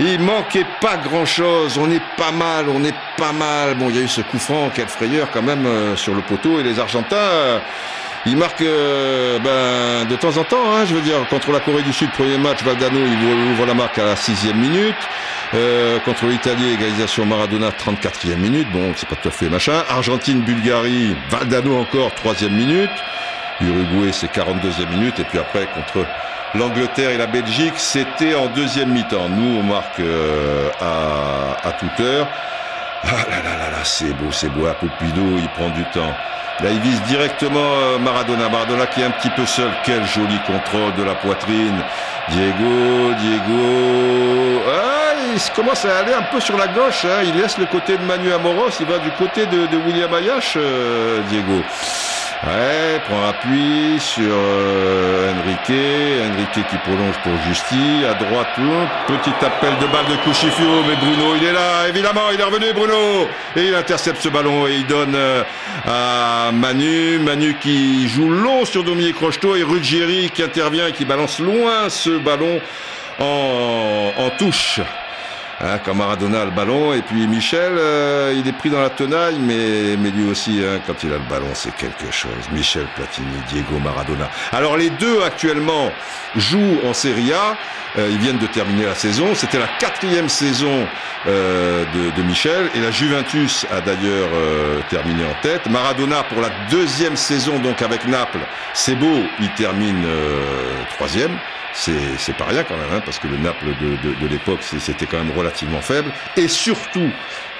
Il manquait pas grand-chose. On est pas mal, on est pas mal. Bon, il y a eu ce coup franc, quelle frayeur quand même euh, sur le poteau. Et les Argentins, euh, ils marquent euh, ben, de temps en temps. Hein, je veux dire, contre la Corée du Sud, premier match, Valdano, il ouvre la marque à la sixième minute. contre l'Italie, égalisation Maradona, 34e minute. Bon, c'est pas tout à fait machin. Argentine, Bulgarie, Valdano encore, troisième minute. Uruguay, c'est 42e minute. Et puis après, contre l'Angleterre et la Belgique, c'était en deuxième mi-temps. Nous, on marque euh, à, à, toute heure. Ah là là là là, c'est beau, c'est beau. Poupidou, il prend du temps. Là, il vise directement euh, Maradona. Maradona qui est un petit peu seul. Quel joli contrôle de la poitrine. Diego, Diego. Ah, il commence à aller un peu sur la gauche. Hein. Il laisse le côté de Manu Amoros. Il va du côté de, de William Ayash, euh, Diego. Ouais, prend appui sur euh, Enrique. Enrique qui prolonge pour Justi. À droite, petit appel de balle de Cuchifio. Mais Bruno, il est là, évidemment, il est revenu, Bruno. Et il intercepte ce ballon et il donne euh, à Manu. Manu qui joue long sur Dominique Crocheteau et Ruggieri qui intervient et qui balance loin ce ballon en, en touche. Hein, quand Maradona a le ballon, et puis Michel, euh, il est pris dans la tenaille, mais, mais lui aussi, hein, quand il a le ballon, c'est quelque chose. Michel Platini, Diego Maradona. Alors les deux actuellement jouent en Serie A. Euh, ils viennent de terminer la saison. C'était la quatrième saison euh, de, Michel, et la Juventus a d'ailleurs terminé en tête. Maradona pour la deuxième saison, donc avec Naples, c'est beau, il termine troisième c'est pas rien quand même, hein, parce que le Naples de, de, de l'époque, c'était quand même relativement faible. Et surtout,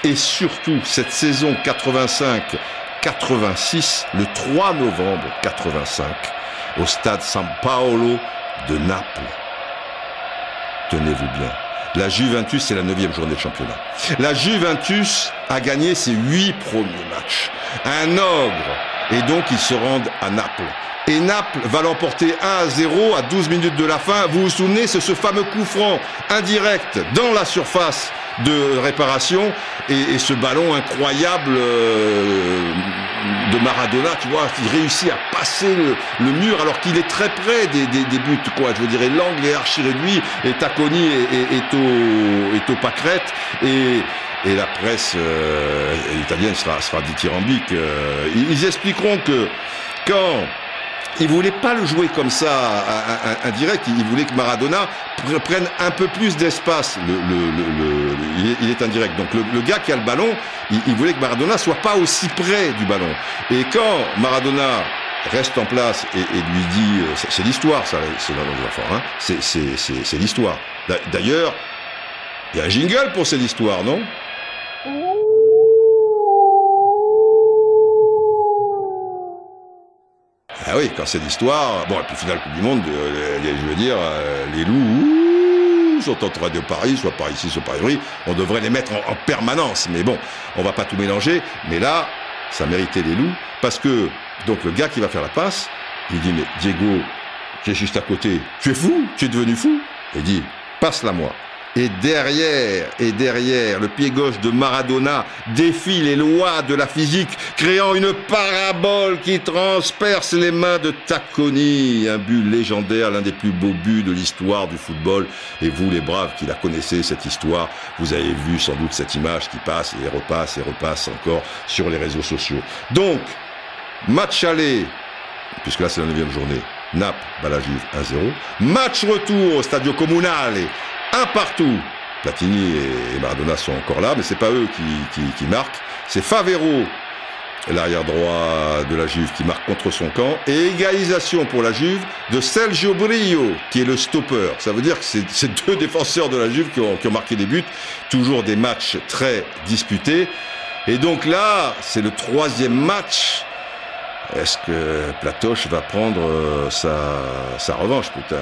et surtout, cette saison 85-86, le 3 novembre 85, au stade San Paolo de Naples. Tenez-vous bien. La Juventus, c'est la neuvième journée de championnat. La Juventus a gagné ses huit premiers matchs. Un ogre. Et donc, ils se rendent à Naples et Naples va l'emporter 1 à 0 à 12 minutes de la fin. Vous vous souvenez, c'est ce fameux coup franc indirect dans la surface de réparation et, ce ballon incroyable euh, de Maradona, tu vois, qui réussit à passer le, mur alors qu'il est très près des, buts, quoi. Je veux dire, l'angle est archi réduit et Tacconi est, au, est au pâquerette et et la presse euh, italienne sera, sera dithyrambique. Euh, ils expliqueront que quand il voulait pas le jouer comme ça, indirect. Il voulait que Maradona prenne un peu plus d'espace. Le, le, il, est, indirect. Donc le, gars qui a le ballon, il, voulait que Maradona soit pas aussi près du ballon. Et quand Maradona reste en place et, lui dit, euh, c'est l'histoire, ça, c'est dans nos enfants, hein, c'est l'histoire. D'ailleurs, il y a un jingle pour cette histoire, non? Ah oui, quand c'est l'histoire, bon, et puis finale Coupe du Monde, euh, je veux dire, euh, les loups sont en train de Paris, soit par ici, soit par Ivry, on devrait les mettre en, permanence. Mais bon, on va pas tout mélanger. Mais là, ça méritait les loups, parce que, donc le gars qui va faire la passe, il dit, mais Diego, qui est juste à côté, tu es fou Tu es devenu fou Il dit, passe-la moi. Et derrière, et derrière, le pied gauche de Maradona défie les lois de la physique, créant une parabole qui transperce les mains de Tacconi. Un but légendaire, l'un des plus beaux buts de l'histoire du football. Et vous, les braves qui la connaissez, cette histoire, vous avez vu sans doute cette image qui passe et repasse et repasse encore sur les réseaux sociaux. Donc, match aller, puisque là c'est la neuvième journée, Naples, Balagiv 1-0. Match retour au Stadio Comunale un partout. Platini et Maradona sont encore là, mais c'est pas eux qui, marquent. C'est Favero, l'arrière droit de la Juve, qui marque contre son camp. Et égalisation pour la Juve de Sergio Brio, qui est le stopper. Ça veut dire que c'est deux défenseurs de la Juve qui ont marqué des buts. Toujours des matchs très disputés. Et donc là, c'est le troisième match est-ce que Platoche va prendre euh, sa, sa, revanche putain?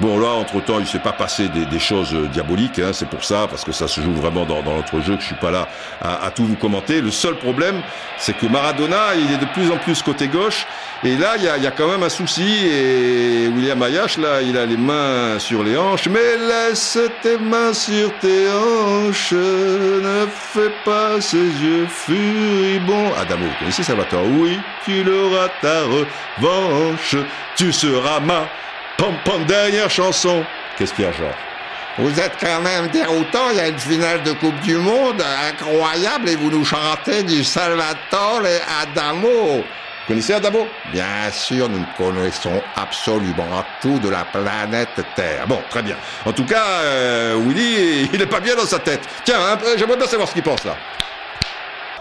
Bon là, entre-temps, il s'est pas passé des, des choses diaboliques, hein, c'est pour ça, parce que ça se joue vraiment dans, dans notre jeu, que je suis pas là à, à tout vous commenter. Le seul problème, c'est que Maradona, il est de plus en plus côté gauche, et là, il y a, y a, quand même un souci, et William Ayash, là, il a les mains sur les hanches, mais laisse tes mains sur tes hanches, ne fais pas ses yeux furibonds. Adamo, vous connaissez Salvatore? Oui, tu le ta revanche. Tu seras ma pom pom dernière chanson. Qu'est-ce qu'il y a, genre Vous êtes quand même déroutant, il y a une finale de Coupe du Monde incroyable et vous nous chantez du Salvatore Adamo. Vous connaissez Adamo? Bien sûr, nous connaissons absolument tout de la planète Terre. Bon, très bien. En tout cas, euh, Willy, il n'est pas bien dans sa tête. Tiens, hein, j'aimerais bien savoir ce qu'il pense là.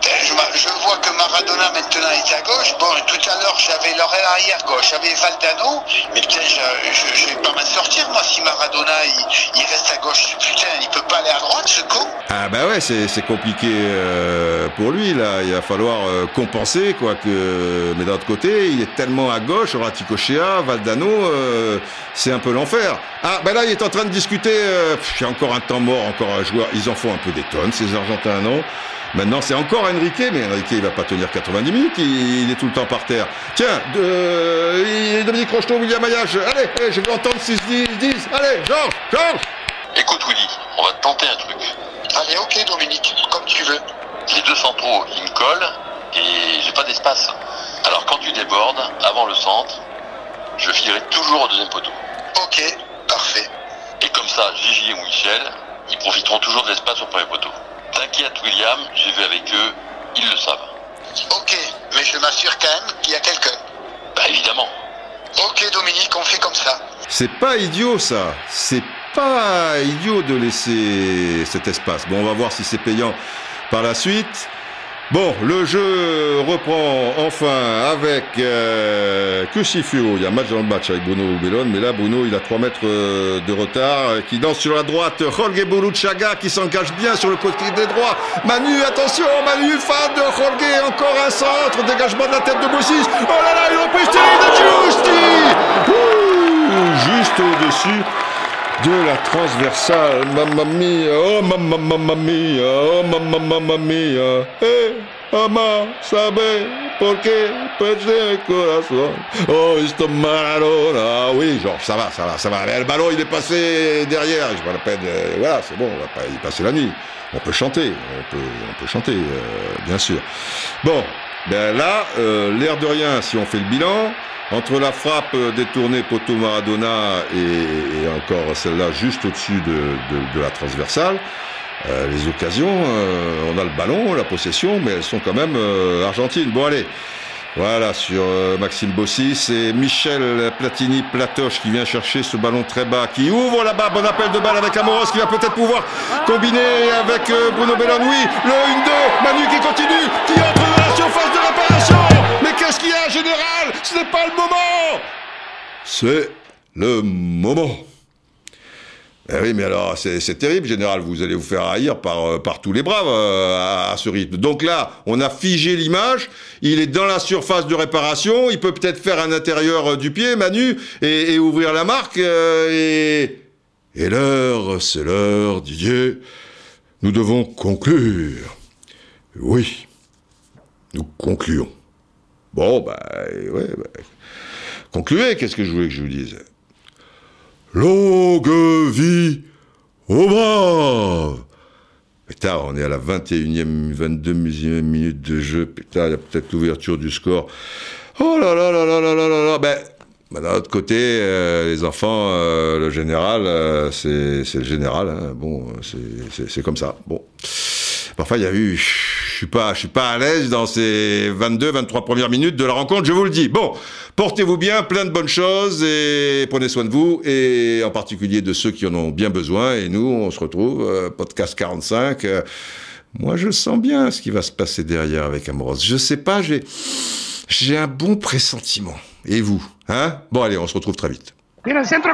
Je, vois que Maradona maintenant est à gauche. Bon, tout à l'heure j'avais l'oreille arrière gauche, j'avais Valdano, mais putain, je, je, vais pas m'en sortir moi si Maradona il, reste à gauche. Putain, il peut pas aller à droite ce con. Ah bah ouais, c'est compliqué euh, pour lui là. Il va falloir euh, compenser quoi. Que mais d'un autre côté, il est tellement à gauche, Raticochea, Valdano, euh, c'est un peu l'enfer. Ah bah là, il est en train de discuter. a encore un temps mort, encore un joueur. Ils en font un peu des tonnes ces Argentins, non? Maintenant, c'est encore Enrique, mais Enrique, il va pas tenir 90 minutes, il, est tout le temps par terre. Tiens, de, Dominique Rocheteau, William Ayache, allez, allez je veux entendre 6, 10, 10, allez, Georges, Georges Écoute, Willy, on va tenter un truc. Allez, ok, Dominique, comme tu veux. Les deux centraux, ils me collent, et j'ai pas d'espace. Alors, quand tu débordes, avant le centre, je filerai toujours au deuxième poteau. Ok, parfait. Et comme ça, Gigi et Michel, ils profiteront toujours de l'espace au premier poteau. T'inquiète William, j'ai vu avec eux, ils le savent. Ok, mais je m'assure quand même qu'il y a quelqu'un. Bah évidemment. Ok Dominique, on fait comme ça. C'est pas idiot ça, c'est pas idiot de laisser cet espace. Bon, on va voir si c'est payant par la suite. Bon, le jeu reprend enfin avec euh, Il y a match dans le match avec Bruno Bellon, mais là Bruno il a 3 mètres euh, de retard, euh, qui danse sur la droite. Jorge Buruchaga qui s'engage bien sur le côté des droits. Manu, attention, Manu, fan de Jorge, encore un centre, dégagement de la tête de Bossis. Oh là là, une reprise de Giusti Juste au-dessus de la transversale. Mamma mia, oh mamma, mia, oh mamma, mamma mia. Eh, mamma, sabe por qué perdí el corazón. Oh, esto Maradona. Ah oui, genre, ça va, ça va, ça va. Le ballon, il est passé derrière. Je pas la peine. voilà, c'est bon, on va pas y passer la nuit. On peut chanter, on peut, on peut chanter, euh, bien sûr. Bon, ben là, euh, l'air de rien, si on fait le bilan, entre la frappe détournée poteau Maradona et, encore celle-là juste au-dessus de, la transversale, euh, les occasions, euh, on a le ballon, la possession, mais elles sont quand même euh, argentines. Bon allez, voilà sur Maxime Bossis, c'est Michel Platini Platoche qui vient chercher ce ballon très bas, qui ouvre là-bas, bon appel de balle avec Amoros qui va peut-être pouvoir combiner avec Bruno Bellanoui, le 1-2, Manu qui continue, qui entre de réparation qu'est-ce qu'il y a, général? Ce n'est pas le moment C'est le moment. Eh oui, mais alors, c'est terrible, général. Vous allez vous faire haïr par, euh, par tous les braves euh, à, ce rythme. Donc là, on a figé l'image. Il est dans la surface de réparation. Il peut peut-être faire un intérieur euh, du pied, Manu, et, ouvrir la marque. et et l'heure, c'est l'heure, Didier. Nous devons conclure. Oui, nous concluons. Bon, bah, ouais, bah. Concluez, qu'est-ce que je voulais que je vous dise? Longue vie au braves Putain, on est à la 21e, 22e minute de jeu. Putain, il y a peut-être l'ouverture du score. Oh là là là là là là là là Ben, ben d'un autre côté, euh, les enfants, euh, le général, euh, c'est le général. Hein. Bon, c'est comme ça. Bon. Parfois, il y a eu suis pas, je suis pas à l'aise dans ces 22, 23 premières minutes de la rencontre, je vous le dis. Bon, portez-vous bien, plein de bonnes choses et prenez soin de vous et en particulier de ceux qui en ont bien besoin. Et nous, on se retrouve, euh, podcast 45. Euh, moi, je sens bien ce qui va se passer derrière avec Amoros. Je sais pas, j'ai, j'ai un bon pressentiment. Et vous, hein? Bon, allez, on se retrouve très vite. centre,